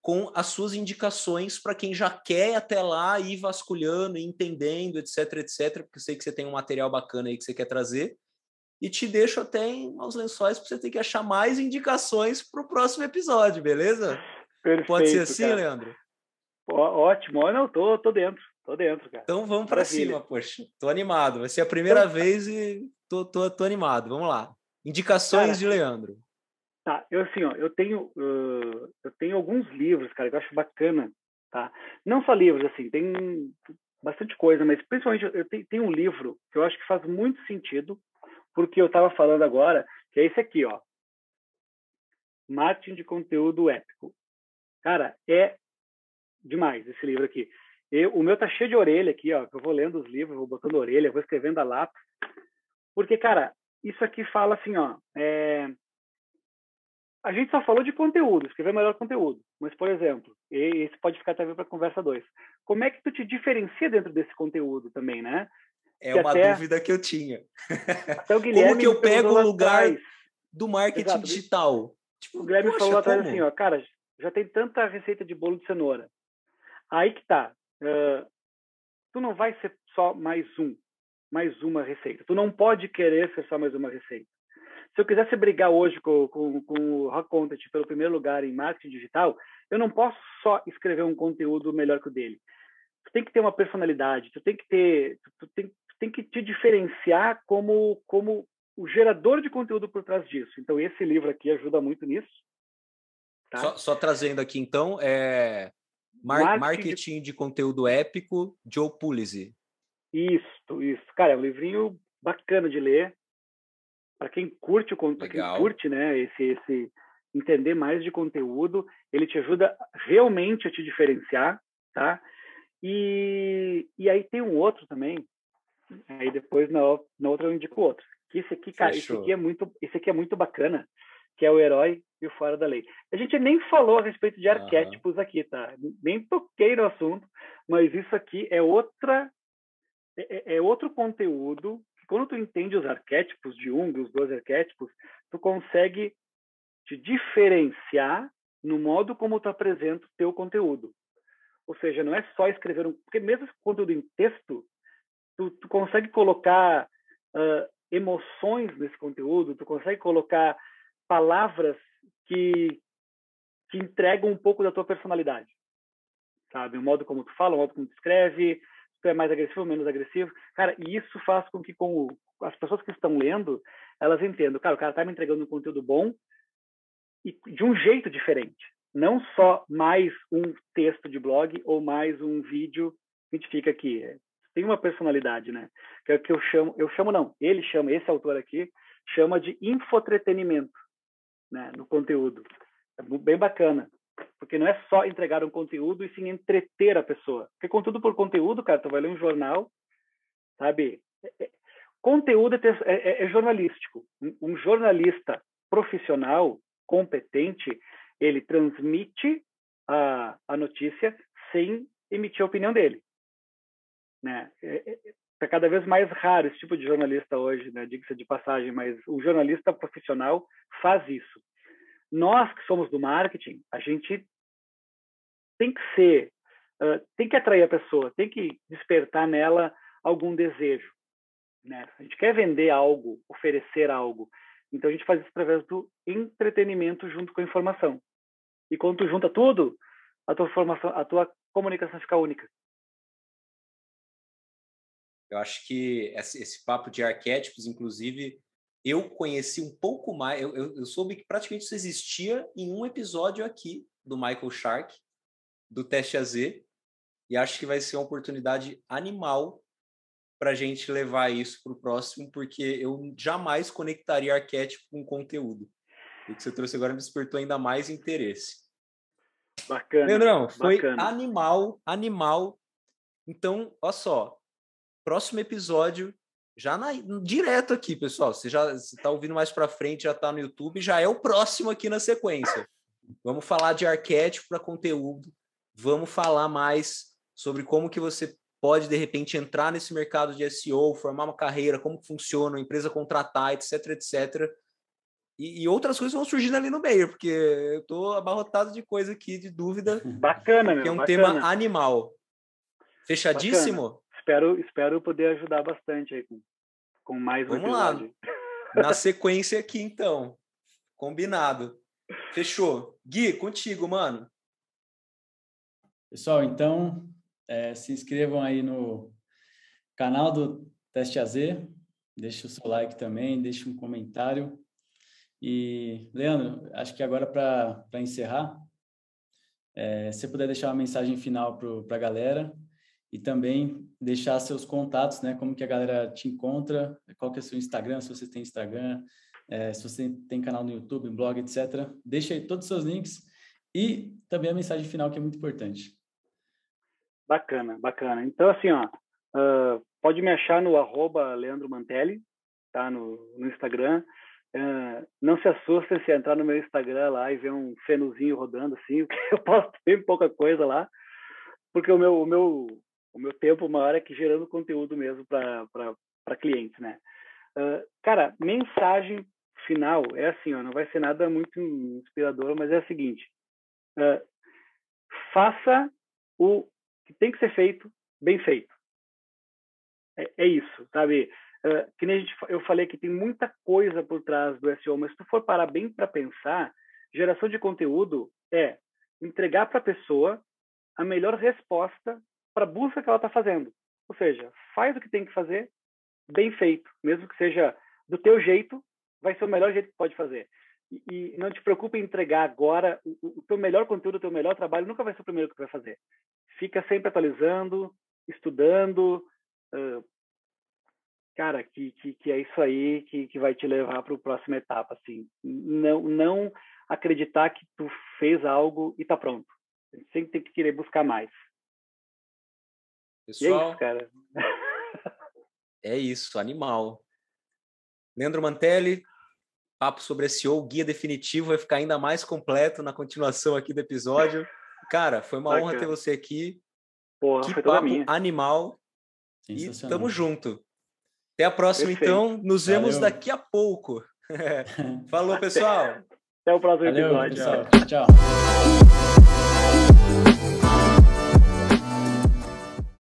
com as suas indicações para quem já quer até lá ir vasculhando, entendendo, etc, etc, porque eu sei que você tem um material bacana aí que você quer trazer. E te deixo até em aos lençóis para você ter que achar mais indicações para o próximo episódio, beleza? Perfeito, Pode ser assim, cara. Leandro? ótimo. Eu não, tô, tô dentro. Tô dentro, cara. Então vamos para cima, poxa. Tô animado. Vai ser a primeira então, vez e tô, tô, tô animado. Vamos lá. Indicações cara, de Leandro. Tá, eu assim, ó, eu tenho, uh, eu tenho alguns livros, cara, que eu acho bacana, tá? Não só livros, assim, tem bastante coisa, mas principalmente eu tenho, tenho um livro que eu acho que faz muito sentido, porque eu estava falando agora, que é esse aqui, ó. Marketing de conteúdo épico. Cara, é demais esse livro aqui. Eu, o meu tá cheio de orelha aqui, ó. Eu vou lendo os livros, vou botando orelha, vou escrevendo a lápis. Porque, cara, isso aqui fala assim, ó. É, a gente só falou de conteúdo, escrever melhor conteúdo. Mas, por exemplo, esse pode ficar também para conversa dois. Como é que tu te diferencia dentro desse conteúdo também, né? É que uma até, dúvida que eu tinha. Como que eu pego o lugar atrás, do marketing Exato, digital? Tipo, o Guilherme falou lá atrás assim, ó, cara, já tem tanta receita de bolo de cenoura. Aí que tá. Uh, tu não vai ser só mais um, mais uma receita. Tu não pode querer ser só mais uma receita. Se eu quisesse brigar hoje com, com, com o Rock Content pelo primeiro lugar em marketing digital, eu não posso só escrever um conteúdo melhor que o dele. Tu tem que ter uma personalidade, tu tem que ter, tu tem, tu tem que te diferenciar como, como o gerador de conteúdo por trás disso. Então, esse livro aqui ajuda muito nisso. Tá? Só, só, trazendo aqui, então, é Mar Marketing de... de Conteúdo Épico, Joe Pulizzi. Isso, isso. Cara, é um livrinho bacana de ler. Para quem curte o conteúdo, quem curte, né, esse, esse entender mais de conteúdo, ele te ajuda realmente a te diferenciar, tá? E, e aí tem um outro também, aí depois na, na outra eu indico outro. Que esse aqui, cara, esse aqui é muito, esse aqui é muito bacana, que é o herói e o fora da lei. A gente nem falou a respeito de arquétipos uhum. aqui, tá? Nem toquei no assunto, mas isso aqui é outra é, é, é outro conteúdo quando tu entende os arquétipos de Jung, os dois arquétipos, tu consegue te diferenciar no modo como tu apresenta o teu conteúdo. Ou seja, não é só escrever um... Porque mesmo conteúdo em texto, tu, tu consegue colocar uh, emoções nesse conteúdo, tu consegue colocar palavras que, que entregam um pouco da tua personalidade, sabe? O modo como tu fala, o modo como tu escreve, é mais agressivo ou menos agressivo. Cara, e isso faz com que com o, as pessoas que estão lendo, elas entendam, cara, o cara tá me entregando um conteúdo bom e de um jeito diferente. Não só mais um texto de blog ou mais um vídeo que a gente fica aqui. É, tem uma personalidade, né? Que é o que eu chamo, eu chamo não, ele chama, esse autor aqui, chama de infotretenimento né, no conteúdo. É bem bacana. Porque não é só entregar um conteúdo e sim entreter a pessoa. Porque conteúdo por conteúdo, cara, tu vai ler um jornal, sabe? É, é, conteúdo é, é, é jornalístico. Um, jornalista profissional, competente, ele transmite a, a notícia sem emitir a opinião dele. Né? É, é, é cada vez mais raro esse tipo de jornalista hoje, né? diga-se de passagem, mas o jornalista profissional faz isso. Nós que somos do marketing, a gente tem que ser, uh, tem que atrair a pessoa, tem que despertar nela algum desejo. Né? A gente quer vender algo, oferecer algo. Então a gente faz isso através do entretenimento junto com a informação. E quando tu junta tudo, a tua formação, a tua comunicação fica única. Eu acho que esse, papo de arquétipos, inclusive, eu conheci um pouco mais. Eu, eu, eu, soube que praticamente isso existia em um episódio aqui do Michael Shark, do Teste AZ, e acho que vai ser uma oportunidade animal para a gente levar isso para o próximo, porque eu jamais conectaria arquétipo com conteúdo. O que você trouxe agora me despertou ainda mais interesse. Bacana. Leandrão, foi bacana. animal, animal. Então, olha só, próximo episódio, já na, direto aqui, pessoal. Você já está ouvindo mais para frente, já está no YouTube, já é o próximo aqui na sequência. Vamos falar de arquétipo para conteúdo. Vamos falar mais sobre como que você pode de repente entrar nesse mercado de SEO, formar uma carreira, como funciona, a empresa contratar, etc, etc. E, e, outras coisas vão surgindo ali no meio, porque eu estou abarrotado de coisa aqui, de dúvida. Bacana, meu. Que é um bacana. tema animal. Fechadíssimo? Bacana espero, espero poder ajudar bastante aí com, com mais um Vamos episódio. lá. Na sequência aqui, então. Combinado. Fechou. Gui, contigo, mano. Pessoal, então, é, se inscrevam aí no canal do Teste AZ. Deixe o seu like também, deixe um comentário. E, Leandro, acho que agora para encerrar, é, se você puder deixar uma mensagem final para a galera, e também deixar seus contatos, né? Como que a galera te encontra, qual que é o seu Instagram, se você tem Instagram, é, se você tem canal no YouTube, blog, etc. Deixa aí todos os seus links e também a mensagem final que é muito importante. Bacana, bacana. Então, assim, ó, uh, pode me achar no arroba Leandro Mantelli, tá? No, no Instagram. Uh, não se assustem se entrar no meu Instagram lá e ver um fenozinho rodando assim, eu posto bem pouca coisa lá, porque o meu, o meu, o meu tempo maior é que gerando conteúdo mesmo para clientes, né? Uh, cara, mensagem final é assim, ó, não vai ser nada muito inspirador, mas é o seguinte: uh, faça o que tem que ser feito bem feito. É, é isso, sabe? Uh, que nem gente, eu falei que tem muita coisa por trás do SEO, mas se tu for parar bem para pensar, geração de conteúdo é entregar para a pessoa a melhor resposta para a busca que ela está fazendo. Ou seja, faz o que tem que fazer bem feito, mesmo que seja do teu jeito, vai ser o melhor jeito que pode fazer. E, e não te preocupe em entregar agora o, o teu melhor conteúdo, o teu melhor trabalho, nunca vai ser o primeiro que tu vai fazer. Fica sempre atualizando, estudando, uh, cara, que, que, que, é isso aí que, que vai te levar para a próxima etapa, assim. Não, não acreditar que tu fez algo e tá pronto. Sempre tem que querer buscar mais. Pessoal, é isso, cara. é isso, animal. Leandro Mantelli, papo sobre SEO, o guia definitivo vai ficar ainda mais completo na continuação aqui do episódio. Cara, foi uma honra ter você aqui. Porra, que papo animal. E tamo junto. Até a próxima, Perfeito. então. Nos vemos Valeu. daqui a pouco. Falou, pessoal. Até o próximo Valeu, episódio. Pessoal. Tchau.